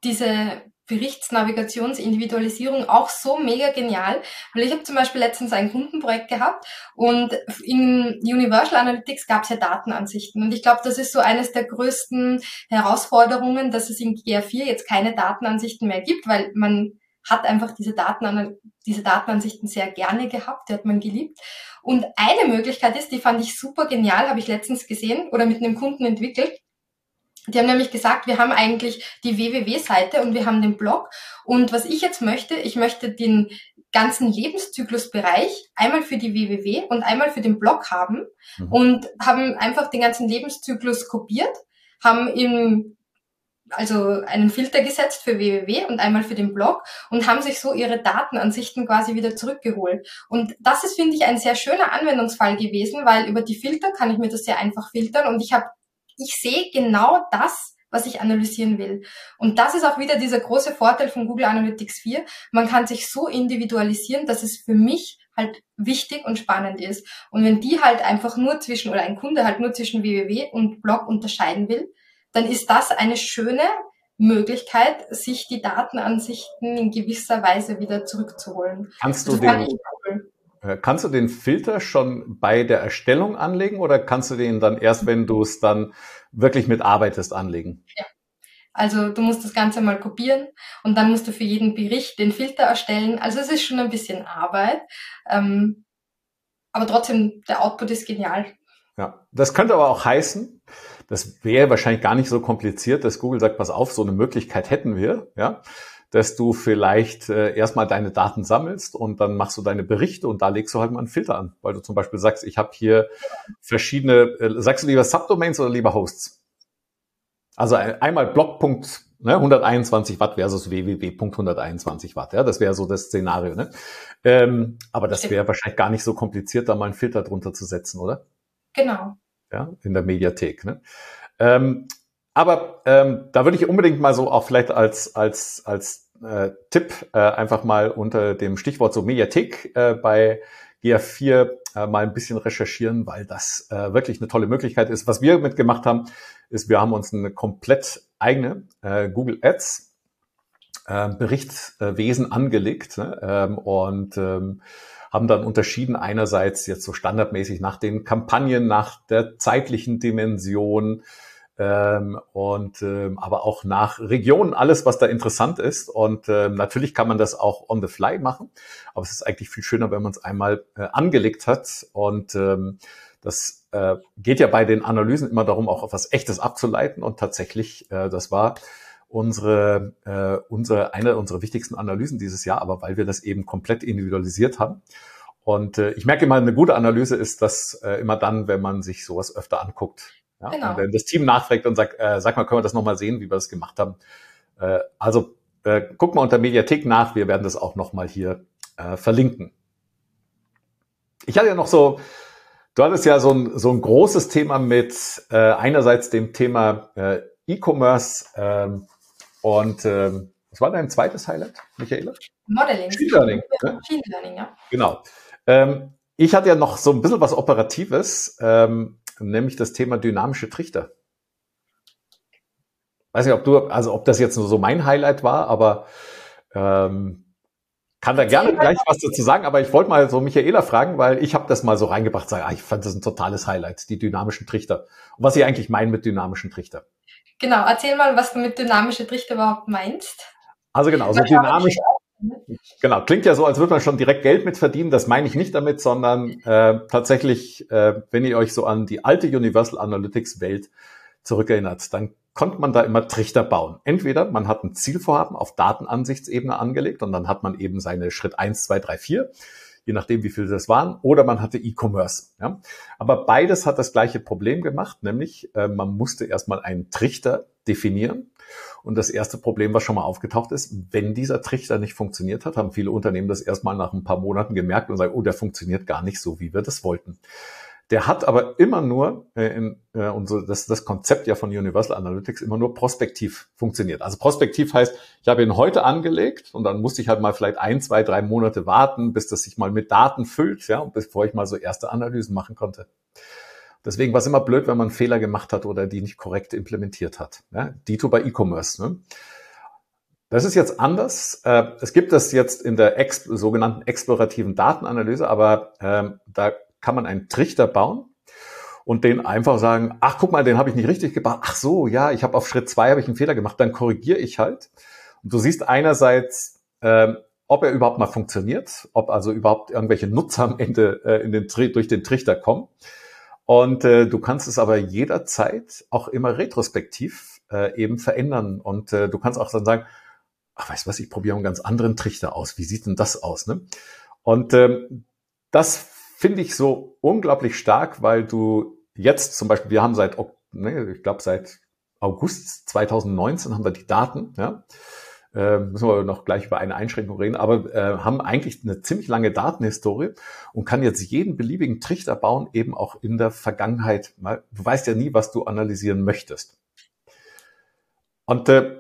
diese Berichtsnavigationsindividualisierung auch so mega genial, weil ich habe zum Beispiel letztens ein Kundenprojekt gehabt und in Universal Analytics gab es ja Datenansichten und ich glaube, das ist so eines der größten Herausforderungen, dass es in GR4 jetzt keine Datenansichten mehr gibt, weil man hat einfach diese, Daten, diese Datenansichten sehr gerne gehabt, die hat man geliebt. Und eine Möglichkeit ist, die fand ich super genial, habe ich letztens gesehen oder mit einem Kunden entwickelt, die haben nämlich gesagt, wir haben eigentlich die www-Seite und wir haben den Blog. Und was ich jetzt möchte, ich möchte den ganzen Lebenszyklusbereich einmal für die www und einmal für den Blog haben mhm. und haben einfach den ganzen Lebenszyklus kopiert, haben im also einen Filter gesetzt für www und einmal für den Blog und haben sich so ihre Datenansichten quasi wieder zurückgeholt. Und das ist, finde ich, ein sehr schöner Anwendungsfall gewesen, weil über die Filter kann ich mir das sehr einfach filtern und ich habe ich sehe genau das, was ich analysieren will. Und das ist auch wieder dieser große Vorteil von Google Analytics 4. Man kann sich so individualisieren, dass es für mich halt wichtig und spannend ist. Und wenn die halt einfach nur zwischen, oder ein Kunde halt nur zwischen www und Blog unterscheiden will, dann ist das eine schöne Möglichkeit, sich die Datenansichten in gewisser Weise wieder zurückzuholen. Kannst du den, äh, kannst du den Filter schon bei der Erstellung anlegen oder kannst du den dann erst, wenn du es dann wirklich mitarbeitest, anlegen? Ja. Also du musst das Ganze mal kopieren und dann musst du für jeden Bericht den Filter erstellen. Also es ist schon ein bisschen Arbeit. Ähm, aber trotzdem, der Output ist genial. Ja, das könnte aber auch heißen, das wäre wahrscheinlich gar nicht so kompliziert, dass Google sagt, pass auf, so eine Möglichkeit hätten wir, ja, dass du vielleicht äh, erstmal deine Daten sammelst und dann machst du deine Berichte und da legst du halt mal einen Filter an, weil du zum Beispiel sagst, ich habe hier verschiedene, äh, sagst du lieber Subdomains oder lieber Hosts? Also einmal Blog. Ne, 121 Watt versus www.121 Watt. Ja, das wäre so das Szenario. Ne? Ähm, aber das wäre wahrscheinlich gar nicht so kompliziert, da mal einen Filter drunter zu setzen, oder? Genau. Ja, in der Mediathek. Ne? Ähm, aber ähm, da würde ich unbedingt mal so auch vielleicht als als als äh, Tipp äh, einfach mal unter dem Stichwort so Mediathek äh, bei GA4 äh, mal ein bisschen recherchieren, weil das äh, wirklich eine tolle Möglichkeit ist. Was wir mitgemacht haben, ist, wir haben uns eine komplett eigene äh, Google Ads äh, Berichtswesen angelegt ne? ähm, und ähm, haben dann unterschieden einerseits jetzt so standardmäßig nach den Kampagnen, nach der zeitlichen Dimension, ähm, und ähm, aber auch nach Regionen, alles, was da interessant ist. Und ähm, natürlich kann man das auch on the fly machen, aber es ist eigentlich viel schöner, wenn man es einmal äh, angelegt hat. Und ähm, das äh, geht ja bei den Analysen immer darum, auch auf was Echtes abzuleiten. Und tatsächlich, äh, das war unsere, äh, unsere eine unserer wichtigsten Analysen dieses Jahr, aber weil wir das eben komplett individualisiert haben. Und äh, ich merke immer, eine gute Analyse ist das äh, immer dann, wenn man sich sowas öfter anguckt. Ja? Genau. Und wenn das Team nachfragt und sagt, äh, sag mal, können wir das nochmal sehen, wie wir das gemacht haben? Äh, also äh, guck mal unter Mediathek nach, wir werden das auch nochmal hier äh, verlinken. Ich hatte ja noch so, du hattest ja so ein, so ein großes Thema mit äh, einerseits dem Thema äh, E-Commerce ähm, und ähm, was war dein zweites Highlight, Michaela? Modeling. Machine Learning. Ne? Machine Learning, ja. Genau. Ähm, ich hatte ja noch so ein bisschen was Operatives. Ähm, nämlich das Thema dynamische Trichter. Weiß nicht, ob du, also ob das jetzt nur so mein Highlight war, aber ähm, kann da gerne gleich was dazu sagen, aber ich wollte mal so Michaela fragen, weil ich habe das mal so reingebracht, sage, ah, ich fand das ein totales Highlight, die dynamischen Trichter. Und was ich eigentlich meine mit dynamischen Trichter. Genau, erzähl mal, was du mit dynamische Trichter überhaupt meinst. Also genau, so dynamisch, Genau, klingt ja so, als würde man schon direkt Geld mit verdienen. Das meine ich nicht damit, sondern äh, tatsächlich, äh, wenn ihr euch so an die alte Universal Analytics Welt zurückerinnert, dann konnte man da immer Trichter bauen. Entweder man hat ein Zielvorhaben auf Datenansichtsebene angelegt und dann hat man eben seine Schritt eins, zwei, drei, vier, je nachdem, wie viele das waren, oder man hatte E-Commerce. Ja. Aber beides hat das gleiche Problem gemacht, nämlich äh, man musste erstmal einen Trichter definieren und das erste Problem, was schon mal aufgetaucht ist, wenn dieser Trichter nicht funktioniert hat, haben viele Unternehmen das erstmal nach ein paar Monaten gemerkt und sagen, oh, der funktioniert gar nicht so, wie wir das wollten. Der hat aber immer nur, äh, in, äh, und so, das, das Konzept ja von Universal Analytics immer nur prospektiv funktioniert. Also prospektiv heißt, ich habe ihn heute angelegt und dann musste ich halt mal vielleicht ein, zwei, drei Monate warten, bis das sich mal mit Daten füllt, ja, bevor ich mal so erste Analysen machen konnte. Deswegen war es immer blöd, wenn man Fehler gemacht hat oder die nicht korrekt implementiert hat. Ja, Dito bei E-Commerce. Ne? Das ist jetzt anders. Äh, es gibt das jetzt in der ex sogenannten explorativen Datenanalyse, aber ähm, da kann man einen Trichter bauen und den einfach sagen, ach guck mal, den habe ich nicht richtig gebaut. Ach so, ja, ich habe auf Schritt zwei habe ich einen Fehler gemacht. Dann korrigiere ich halt. Und du siehst einerseits, ähm, ob er überhaupt mal funktioniert, ob also überhaupt irgendwelche Nutzer am Ende äh, in den, durch den Trichter kommen. Und äh, du kannst es aber jederzeit auch immer retrospektiv äh, eben verändern. Und äh, du kannst auch dann sagen, ach, weißt du was, ich probiere einen ganz anderen Trichter aus. Wie sieht denn das aus? Ne? Und ähm, das finde ich so unglaublich stark, weil du jetzt zum Beispiel, wir haben seit, ne, ich glaube seit August 2019 haben wir die Daten, ja, äh, müssen wir noch gleich über eine Einschränkung reden, aber äh, haben eigentlich eine ziemlich lange Datenhistorie und kann jetzt jeden beliebigen Trichter bauen, eben auch in der Vergangenheit. Du weißt ja nie, was du analysieren möchtest. Und äh,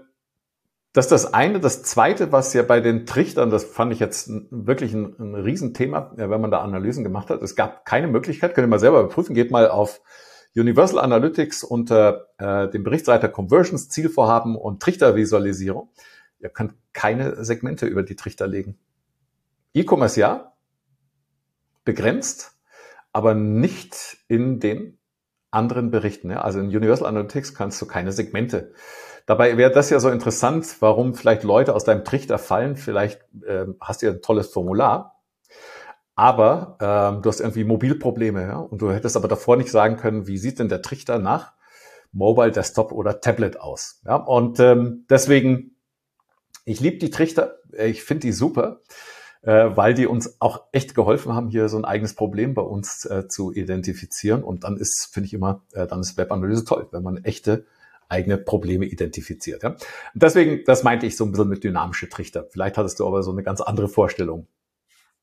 das ist das eine. Das zweite, was ja bei den Trichtern, das fand ich jetzt wirklich ein, ein Riesenthema, wenn man da Analysen gemacht hat. Es gab keine Möglichkeit, könnt ihr mal selber überprüfen, geht mal auf Universal Analytics unter äh, dem Berichtsreiter Conversions, Zielvorhaben und Trichtervisualisierung. Ihr könnt keine Segmente über die Trichter legen. E-Commerce ja, begrenzt, aber nicht in den anderen Berichten. Ja? Also in Universal Analytics kannst du keine Segmente Dabei wäre das ja so interessant, warum vielleicht Leute aus deinem Trichter fallen. Vielleicht äh, hast du ja ein tolles Formular, aber ähm, du hast irgendwie Mobilprobleme, ja, und du hättest aber davor nicht sagen können, wie sieht denn der Trichter nach Mobile, Desktop oder Tablet aus. Ja, und ähm, deswegen, ich liebe die Trichter, ich finde die super, äh, weil die uns auch echt geholfen haben, hier so ein eigenes Problem bei uns äh, zu identifizieren. Und dann ist, finde ich immer, äh, dann ist Webanalyse toll, wenn man echte eigene Probleme identifiziert. Ja? Und deswegen, das meinte ich so ein bisschen mit dynamische Trichter. Vielleicht hattest du aber so eine ganz andere Vorstellung.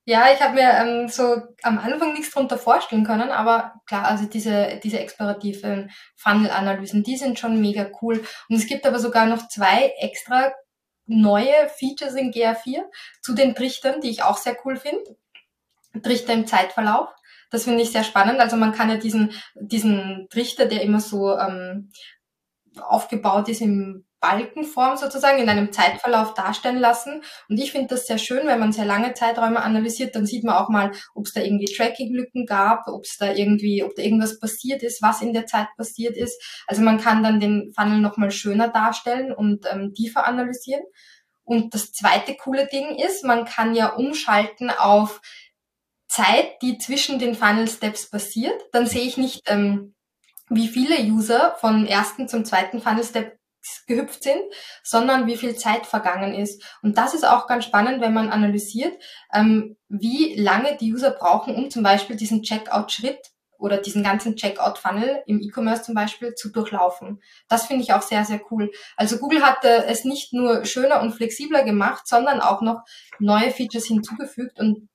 Ja, ich habe mir ähm, so am Anfang nichts drunter vorstellen können, aber klar, also diese, diese explorativen Funnel-Analysen, die sind schon mega cool. Und es gibt aber sogar noch zwei extra neue Features in GA4 zu den Trichtern, die ich auch sehr cool finde. Trichter im Zeitverlauf. Das finde ich sehr spannend. Also man kann ja diesen, diesen Trichter, der immer so ähm, aufgebaut ist im Balkenform sozusagen in einem Zeitverlauf darstellen lassen. Und ich finde das sehr schön, wenn man sehr lange Zeiträume analysiert, dann sieht man auch mal, ob es da irgendwie Tracking-Lücken gab, ob es da irgendwie, ob da irgendwas passiert ist, was in der Zeit passiert ist. Also man kann dann den Funnel nochmal schöner darstellen und ähm, tiefer analysieren. Und das zweite coole Ding ist, man kann ja umschalten auf Zeit, die zwischen den Funnel Steps passiert. Dann sehe ich nicht, ähm, wie viele User vom ersten zum zweiten Funnel Step gehüpft sind, sondern wie viel Zeit vergangen ist. Und das ist auch ganz spannend, wenn man analysiert, ähm, wie lange die User brauchen, um zum Beispiel diesen Checkout-Schritt oder diesen ganzen Checkout-Funnel im E-Commerce zum Beispiel zu durchlaufen. Das finde ich auch sehr, sehr cool. Also Google hat es nicht nur schöner und flexibler gemacht, sondern auch noch neue Features hinzugefügt und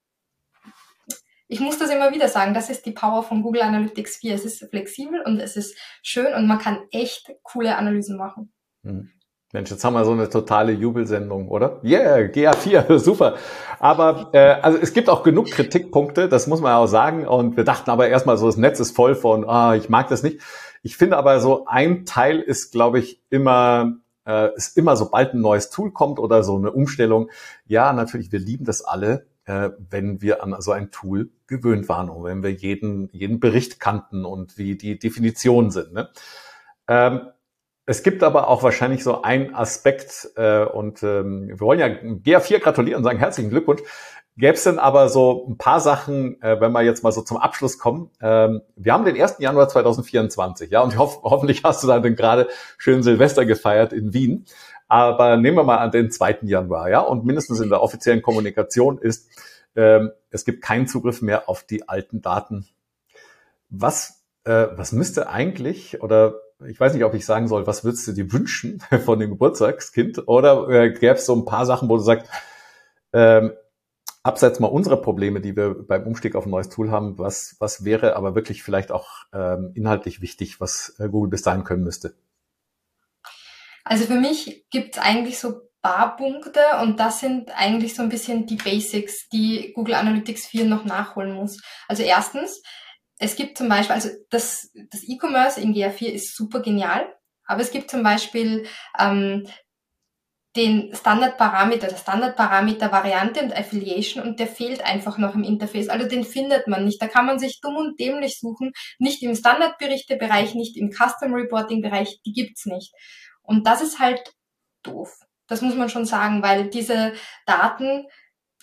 ich muss das immer wieder sagen, das ist die Power von Google Analytics 4. Es ist flexibel und es ist schön und man kann echt coole Analysen machen. Hm. Mensch, jetzt haben wir so eine totale Jubelsendung, oder? Yeah, GA4, [laughs] super. Aber äh, also es gibt auch genug Kritikpunkte, das muss man auch sagen. Und wir dachten aber erstmal so, das Netz ist voll von, ah, ich mag das nicht. Ich finde aber so, ein Teil ist, glaube ich, immer, äh, ist immer, sobald ein neues Tool kommt oder so eine Umstellung, ja, natürlich, wir lieben das alle, äh, wenn wir an so ein Tool gewöhnt waren und wenn wir jeden, jeden Bericht kannten und wie die Definitionen sind. Ne? Ähm, es gibt aber auch wahrscheinlich so einen Aspekt, äh, und ähm, wir wollen ja GA4 gratulieren und sagen herzlichen Glückwunsch. Gäbe es denn aber so ein paar Sachen, äh, wenn wir jetzt mal so zum Abschluss kommen? Ähm, wir haben den 1. Januar 2024, ja, und hoff hoffentlich hast du dann gerade schön Silvester gefeiert in Wien. Aber nehmen wir mal an den 2. Januar, ja, und mindestens in der offiziellen Kommunikation ist, ähm, es gibt keinen Zugriff mehr auf die alten Daten. Was, äh, was müsste eigentlich oder ich weiß nicht, ob ich sagen soll, was würdest du dir wünschen [laughs] von dem Geburtstagskind? Oder äh, gäbe es so ein paar Sachen, wo du sagst, ähm, abseits mal unserer Probleme, die wir beim Umstieg auf ein neues Tool haben, was, was wäre aber wirklich vielleicht auch ähm, inhaltlich wichtig, was äh, Google bis dahin können müsste? Also für mich gibt es eigentlich so paar Punkte und das sind eigentlich so ein bisschen die Basics, die Google Analytics 4 noch nachholen muss. Also erstens, es gibt zum Beispiel, also das, das E-Commerce in GA4 ist super genial, aber es gibt zum Beispiel ähm, den Standardparameter, der Standardparameter Variante und Affiliation und der fehlt einfach noch im Interface. Also den findet man nicht. Da kann man sich dumm und dämlich suchen. Nicht im Standardberichtebereich, nicht im Custom Reporting Bereich. Die gibt's nicht. Und das ist halt doof. Das muss man schon sagen, weil diese Daten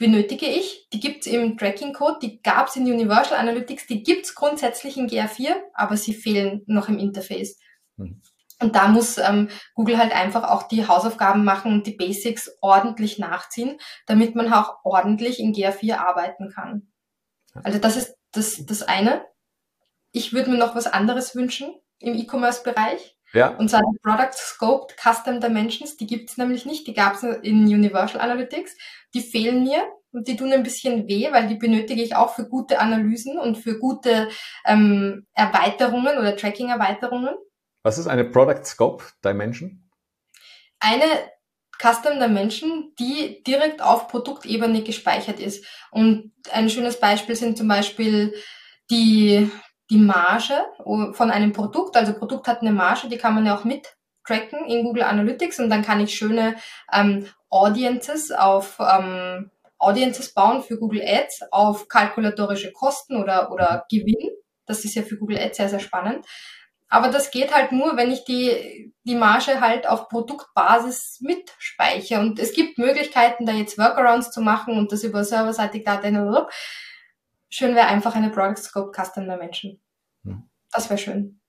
benötige ich. Die gibt's im Tracking Code, die gab's in Universal Analytics, die gibt's grundsätzlich in GA4, aber sie fehlen noch im Interface. Mhm. Und da muss ähm, Google halt einfach auch die Hausaufgaben machen und die Basics ordentlich nachziehen, damit man auch ordentlich in GA4 arbeiten kann. Also das ist das, das eine. Ich würde mir noch was anderes wünschen im E-Commerce-Bereich. Ja. Und zwar die Product Scoped Custom Dimensions, die gibt's nämlich nicht, die gab's in Universal Analytics. Die fehlen mir und die tun ein bisschen weh, weil die benötige ich auch für gute Analysen und für gute ähm, Erweiterungen oder Tracking-Erweiterungen. Was ist eine Product Scope Dimension? Eine Custom Dimension, die direkt auf Produktebene gespeichert ist. Und ein schönes Beispiel sind zum Beispiel die die Marge von einem Produkt. Also Produkt hat eine Marge, die kann man ja auch mit tracken in Google Analytics und dann kann ich schöne ähm, Audiences auf ähm, Audiences bauen für Google Ads auf kalkulatorische Kosten oder, oder Gewinn. Das ist ja für Google Ads sehr, sehr spannend. Aber das geht halt nur, wenn ich die, die Marge halt auf Produktbasis mitspeichere. Und es gibt Möglichkeiten, da jetzt Workarounds zu machen und das über serverseitig Daten. Schön wäre einfach eine Product Scope Custom bei Menschen. Hm. Das wäre schön.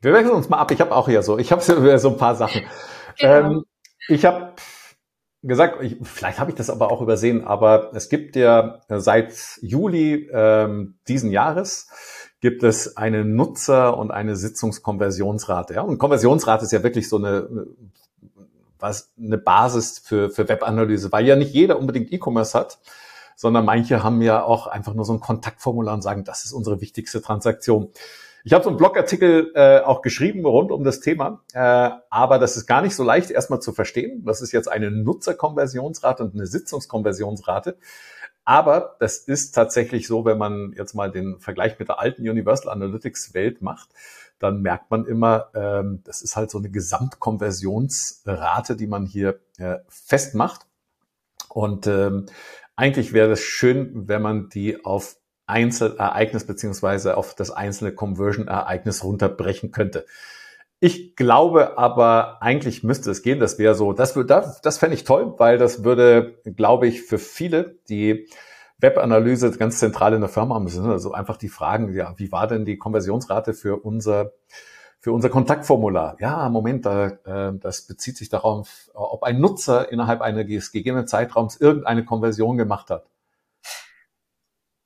Wir wechseln uns mal ab. Ich habe auch hier so, ich habe so ein paar Sachen. Genau. Ähm, ich habe gesagt, ich, vielleicht habe ich das aber auch übersehen, aber es gibt ja seit Juli ähm, diesen Jahres gibt es eine Nutzer- und eine Sitzungskonversionsrate. Ja? Und Konversionsrate ist ja wirklich so eine, was, eine Basis für, für Webanalyse, weil ja nicht jeder unbedingt E-Commerce hat, sondern manche haben ja auch einfach nur so ein Kontaktformular und sagen, das ist unsere wichtigste Transaktion. Ich habe so einen Blogartikel äh, auch geschrieben rund um das Thema, äh, aber das ist gar nicht so leicht erstmal zu verstehen. Das ist jetzt eine Nutzerkonversionsrate und eine Sitzungskonversionsrate. Aber das ist tatsächlich so, wenn man jetzt mal den Vergleich mit der alten Universal Analytics Welt macht, dann merkt man immer, ähm, das ist halt so eine Gesamtkonversionsrate, die man hier äh, festmacht. Und ähm, eigentlich wäre es schön, wenn man die auf Einzelereignis beziehungsweise auf das einzelne Conversion-Ereignis runterbrechen könnte. Ich glaube aber, eigentlich müsste es gehen. Das wäre so, das das, das fände ich toll, weil das würde, glaube ich, für viele, die Webanalyse ganz zentral in der Firma haben, sind also einfach die Fragen, ja, wie war denn die Konversionsrate für unser, für unser Kontaktformular? Ja, Moment, da, äh, das bezieht sich darauf, ob ein Nutzer innerhalb eines gegebenen Zeitraums irgendeine Konversion gemacht hat.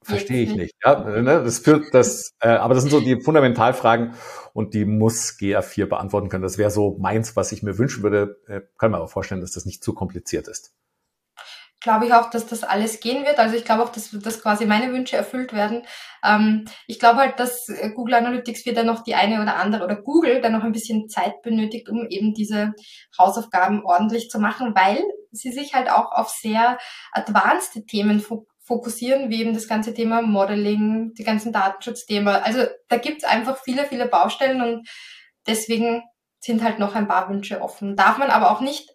Verstehe ich nicht. Ja, ne, das führt das, äh, aber das sind so die Fundamentalfragen und die muss GA4 beantworten können. Das wäre so meins, was ich mir wünschen würde. Äh, kann man aber vorstellen, dass das nicht zu kompliziert ist. Glaube ich auch, dass das alles gehen wird. Also ich glaube auch, dass, dass quasi meine Wünsche erfüllt werden. Ähm, ich glaube halt, dass Google Analytics wieder noch die eine oder andere oder Google dann noch ein bisschen Zeit benötigt, um eben diese Hausaufgaben ordentlich zu machen, weil sie sich halt auch auf sehr advanced Themen fokussieren, wie eben das ganze Thema Modeling, die ganzen Datenschutzthemen. Also da gibt's einfach viele, viele Baustellen und deswegen sind halt noch ein paar Wünsche offen. Darf man aber auch nicht,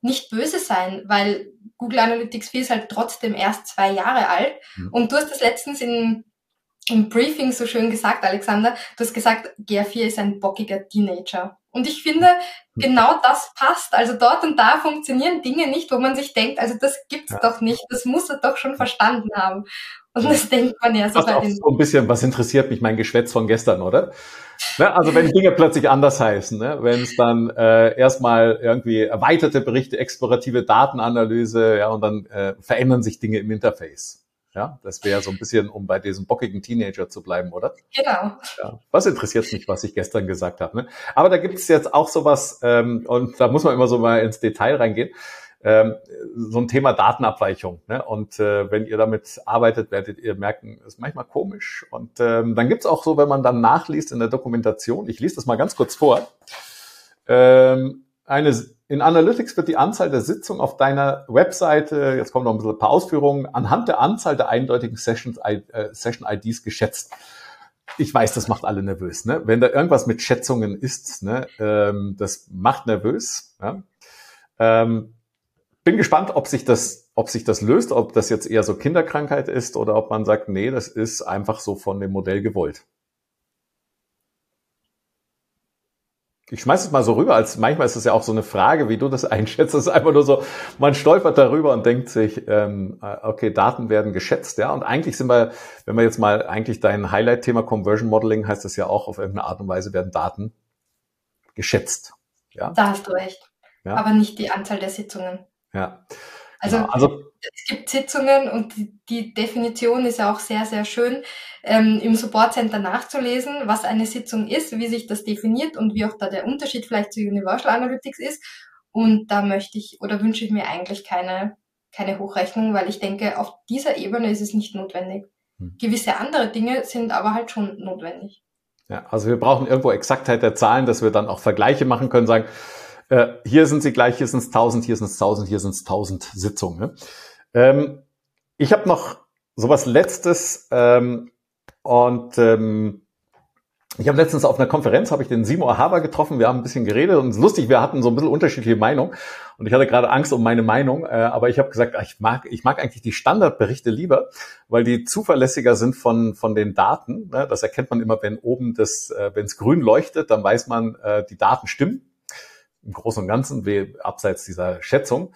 nicht böse sein, weil Google Analytics 4 ist halt trotzdem erst zwei Jahre alt. Mhm. Und du hast das letztens in, im Briefing so schön gesagt, Alexander. Du hast gesagt, GR4 ist ein bockiger Teenager. Und ich finde, genau das passt. Also dort und da funktionieren Dinge nicht, wo man sich denkt, also das gibt's ja. doch nicht, das muss er doch schon verstanden haben. Und das denkt man ja so bei den so ein bisschen, was interessiert mich mein Geschwätz von gestern, oder? Ne, also wenn Dinge plötzlich anders heißen, ne? wenn es dann äh, erstmal irgendwie erweiterte Berichte, explorative Datenanalyse, ja, und dann äh, verändern sich Dinge im Interface. Ja, das wäre so ein bisschen, um bei diesem bockigen Teenager zu bleiben, oder? Genau. Ja. Was interessiert mich, was ich gestern gesagt habe? Ne? Aber da gibt es jetzt auch sowas, ähm, und da muss man immer so mal ins Detail reingehen, ähm, so ein Thema Datenabweichung. Ne? Und äh, wenn ihr damit arbeitet, werdet ihr merken, ist manchmal komisch. Und ähm, dann gibt's auch so, wenn man dann nachliest in der Dokumentation, ich lese das mal ganz kurz vor, ähm, eine in Analytics wird die Anzahl der Sitzungen auf deiner Webseite, jetzt kommen noch ein paar Ausführungen, anhand der Anzahl der eindeutigen Sessions, äh, Session IDs geschätzt. Ich weiß, das macht alle nervös. Ne? Wenn da irgendwas mit Schätzungen ist, ne, ähm, das macht nervös. Ja? Ähm, bin gespannt, ob sich das, ob sich das löst, ob das jetzt eher so Kinderkrankheit ist oder ob man sagt, nee, das ist einfach so von dem Modell gewollt. Ich schmeiß es mal so rüber, als manchmal ist es ja auch so eine Frage, wie du das [laughs] einschätzt. Es ist einfach nur so, man stolpert darüber und denkt sich, ähm, äh, okay, Daten werden geschätzt, ja. Und eigentlich sind wir, wenn wir jetzt mal eigentlich dein Highlight-Thema Conversion Modeling heißt das ja auch, auf irgendeine Art und Weise werden Daten geschätzt. Ja. Da hast du recht. Ja. Aber nicht die Anzahl der Sitzungen. Ja. Also, ja, also es gibt Sitzungen und die, die, Definition ist ja auch sehr, sehr schön ähm, im Support Center nachzulesen, was eine Sitzung ist, wie sich das definiert und wie auch da der Unterschied vielleicht zu Universal Analytics ist. Und da möchte ich oder wünsche ich mir eigentlich keine, keine Hochrechnung, weil ich denke, auf dieser Ebene ist es nicht notwendig. Hm. Gewisse andere Dinge sind aber halt schon notwendig. Ja, also wir brauchen irgendwo Exaktheit der Zahlen, dass wir dann auch Vergleiche machen können, sagen, äh, hier sind sie gleich, hier sind es 1000, hier sind es 1000, hier sind es 1000 Sitzungen. Ne? Ähm, ich habe noch sowas Letztes ähm, und ähm, ich habe letztens auf einer Konferenz habe ich den Simo Haber getroffen. Wir haben ein bisschen geredet und es ist lustig, wir hatten so ein bisschen unterschiedliche Meinungen und ich hatte gerade Angst um meine Meinung, äh, aber ich habe gesagt, ich mag ich mag eigentlich die Standardberichte lieber, weil die zuverlässiger sind von von den Daten. Ne? Das erkennt man immer, wenn oben das äh, wenn es grün leuchtet, dann weiß man, äh, die Daten stimmen im Großen und Ganzen, wie abseits dieser Schätzung.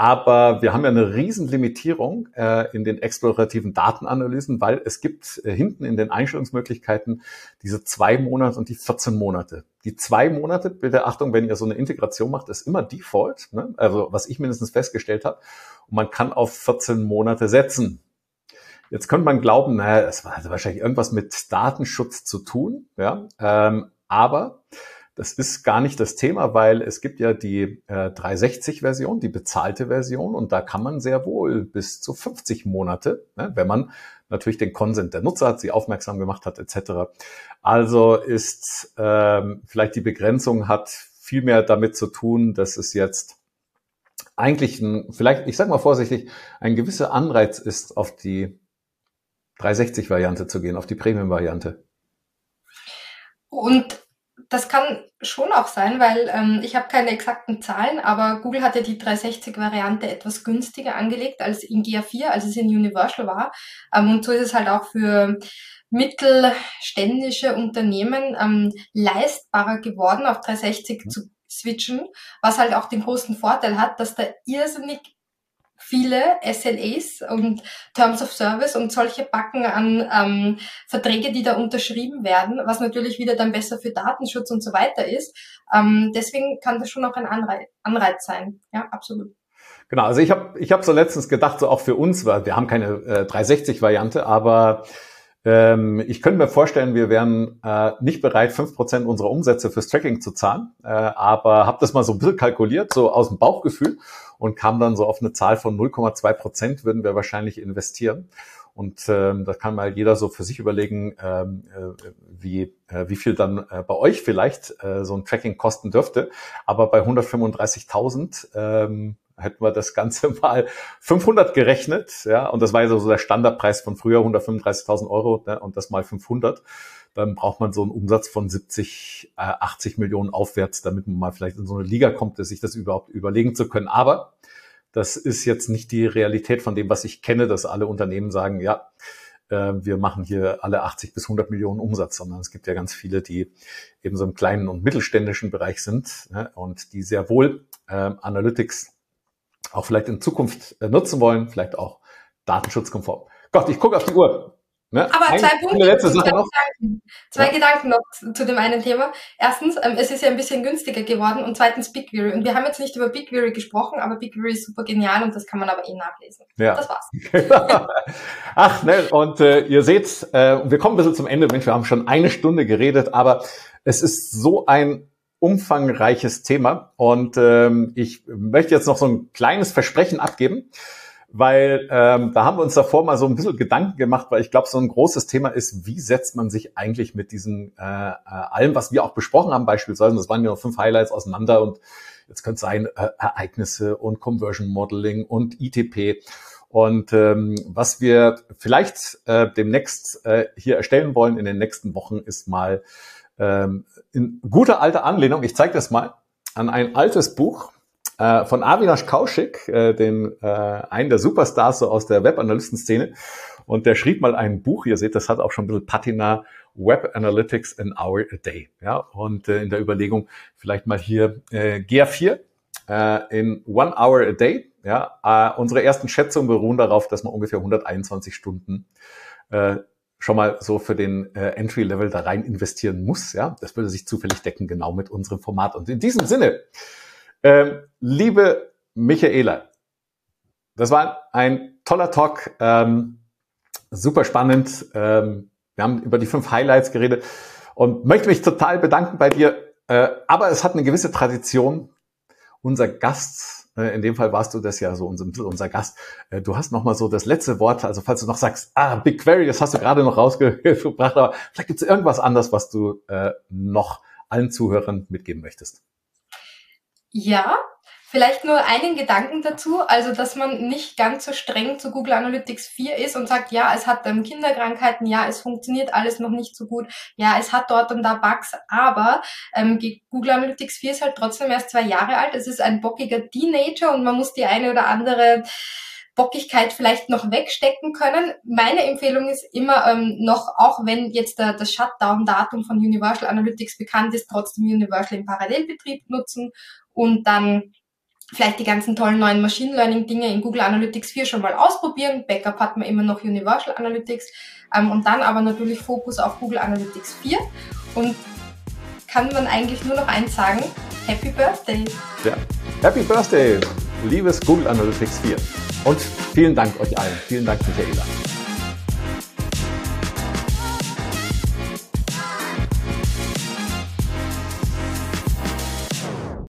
Aber wir haben ja eine Riesenlimitierung äh, in den explorativen Datenanalysen, weil es gibt äh, hinten in den Einstellungsmöglichkeiten diese zwei Monate und die 14 Monate. Die zwei Monate, bitte Achtung, wenn ihr so eine Integration macht, ist immer Default, ne? also was ich mindestens festgestellt habe. Und man kann auf 14 Monate setzen. Jetzt könnte man glauben, naja, es also wahrscheinlich irgendwas mit Datenschutz zu tun, ja, ähm, aber das ist gar nicht das Thema, weil es gibt ja die äh, 360-Version, die bezahlte Version, und da kann man sehr wohl bis zu 50 Monate, ne, wenn man natürlich den Konsent der Nutzer hat, sie aufmerksam gemacht hat, etc. Also ist ähm, vielleicht die Begrenzung hat viel mehr damit zu tun, dass es jetzt eigentlich ein, vielleicht, ich sage mal vorsichtig, ein gewisser Anreiz ist, auf die 360-Variante zu gehen, auf die Premium-Variante. Und das kann schon auch sein, weil ähm, ich habe keine exakten Zahlen, aber Google hat ja die 360-Variante etwas günstiger angelegt als in GA4, als es in Universal war. Ähm, und so ist es halt auch für mittelständische Unternehmen ähm, leistbarer geworden, auf 360 mhm. zu switchen, was halt auch den großen Vorteil hat, dass da irrsinnig viele SLAs und Terms of Service und solche Backen an ähm, Verträge, die da unterschrieben werden, was natürlich wieder dann besser für Datenschutz und so weiter ist. Ähm, deswegen kann das schon auch ein Anreiz, Anreiz sein. Ja, absolut. Genau, also ich habe ich hab so letztens gedacht, so auch für uns, weil wir haben keine äh, 360-Variante, aber ähm, ich könnte mir vorstellen, wir wären äh, nicht bereit, fünf Prozent unserer Umsätze fürs Tracking zu zahlen, äh, aber habe das mal so ein bisschen kalkuliert, so aus dem Bauchgefühl und kam dann so auf eine Zahl von 0,2 Prozent würden wir wahrscheinlich investieren. Und ähm, da kann mal jeder so für sich überlegen, ähm, äh, wie, äh, wie viel dann äh, bei euch vielleicht äh, so ein Tracking kosten dürfte. Aber bei 135.000 ähm, hätten wir das Ganze [laughs] mal 500 gerechnet, ja, und das war ja so der Standardpreis von früher, 135.000 Euro, ne, und das mal 500, dann braucht man so einen Umsatz von 70, äh, 80 Millionen aufwärts, damit man mal vielleicht in so eine Liga kommt, sich das überhaupt überlegen zu können. Aber das ist jetzt nicht die Realität von dem, was ich kenne, dass alle Unternehmen sagen, ja, äh, wir machen hier alle 80 bis 100 Millionen Umsatz, sondern es gibt ja ganz viele, die eben so im kleinen und mittelständischen Bereich sind ne, und die sehr wohl äh, Analytics auch vielleicht in Zukunft äh, nutzen wollen, vielleicht auch datenschutzkonform. Gott, ich gucke auf die Uhr. Ne? Aber Ein, zwei Punkte, letzte Sache noch. Gedanken. zwei ja. Gedanken noch zu dem einen Thema. Erstens, ähm, es ist ja ein bisschen günstiger geworden und zweitens BigQuery. Und wir haben jetzt nicht über BigQuery gesprochen, aber BigQuery ist super genial und das kann man aber eh nachlesen. Ja. Das war's. [laughs] Ach, ne, und äh, ihr seht, äh, wir kommen ein bisschen zum Ende. Mensch, wir haben schon eine Stunde geredet, aber es ist so ein umfangreiches Thema und ähm, ich möchte jetzt noch so ein kleines Versprechen abgeben, weil ähm, da haben wir uns davor mal so ein bisschen Gedanken gemacht, weil ich glaube, so ein großes Thema ist, wie setzt man sich eigentlich mit diesen äh, äh, allem, was wir auch besprochen haben, beispielsweise, das waren ja noch fünf Highlights auseinander und jetzt könnte es sein äh, Ereignisse und Conversion Modeling und ITP. Und ähm, was wir vielleicht äh, demnächst äh, hier erstellen wollen in den nächsten Wochen, ist mal ähm, in guter alter Anlehnung, ich zeige das mal, an ein altes Buch äh, von Avinash Kaushik, äh, den, äh, einen der Superstars so aus der Web-Analysten-Szene. Und der schrieb mal ein Buch, ihr seht, das hat auch schon ein bisschen Patina, Web Analytics an Hour a Day. Ja, und äh, in der Überlegung vielleicht mal hier äh, GA4 äh, in One Hour a Day. Ja, äh, unsere ersten Schätzungen beruhen darauf, dass man ungefähr 121 Stunden äh, schon mal so für den äh, Entry-Level da rein investieren muss. Ja, das würde sich zufällig decken, genau mit unserem Format. Und in diesem Sinne, ähm, liebe Michaela, das war ein toller Talk, ähm, super spannend. Ähm, wir haben über die fünf Highlights geredet und möchte mich total bedanken bei dir. Äh, aber es hat eine gewisse Tradition. Unser Gast in dem Fall warst du das ja so unser, unser Gast. Äh, du hast noch mal so das letzte Wort. Also falls du noch sagst, ah, BigQuery, das hast du gerade noch rausgebracht, aber vielleicht gibt es irgendwas anderes, was du äh, noch allen Zuhörern mitgeben möchtest. Ja, Vielleicht nur einen Gedanken dazu, also dass man nicht ganz so streng zu Google Analytics 4 ist und sagt, ja, es hat ähm, Kinderkrankheiten, ja, es funktioniert alles noch nicht so gut, ja, es hat dort und da Bugs, aber ähm, Google Analytics 4 ist halt trotzdem erst zwei Jahre alt, es ist ein bockiger Teenager und man muss die eine oder andere Bockigkeit vielleicht noch wegstecken können. Meine Empfehlung ist immer ähm, noch, auch wenn jetzt der, das Shutdown-Datum von Universal Analytics bekannt ist, trotzdem Universal im Parallelbetrieb nutzen und dann vielleicht die ganzen tollen neuen Machine Learning Dinge in Google Analytics 4 schon mal ausprobieren. Backup hat man immer noch Universal Analytics ähm, und dann aber natürlich Fokus auf Google Analytics 4 und kann man eigentlich nur noch eins sagen, Happy Birthday! Ja, Happy Birthday, liebes Google Analytics 4. Und vielen Dank euch allen. Vielen Dank, Michaela.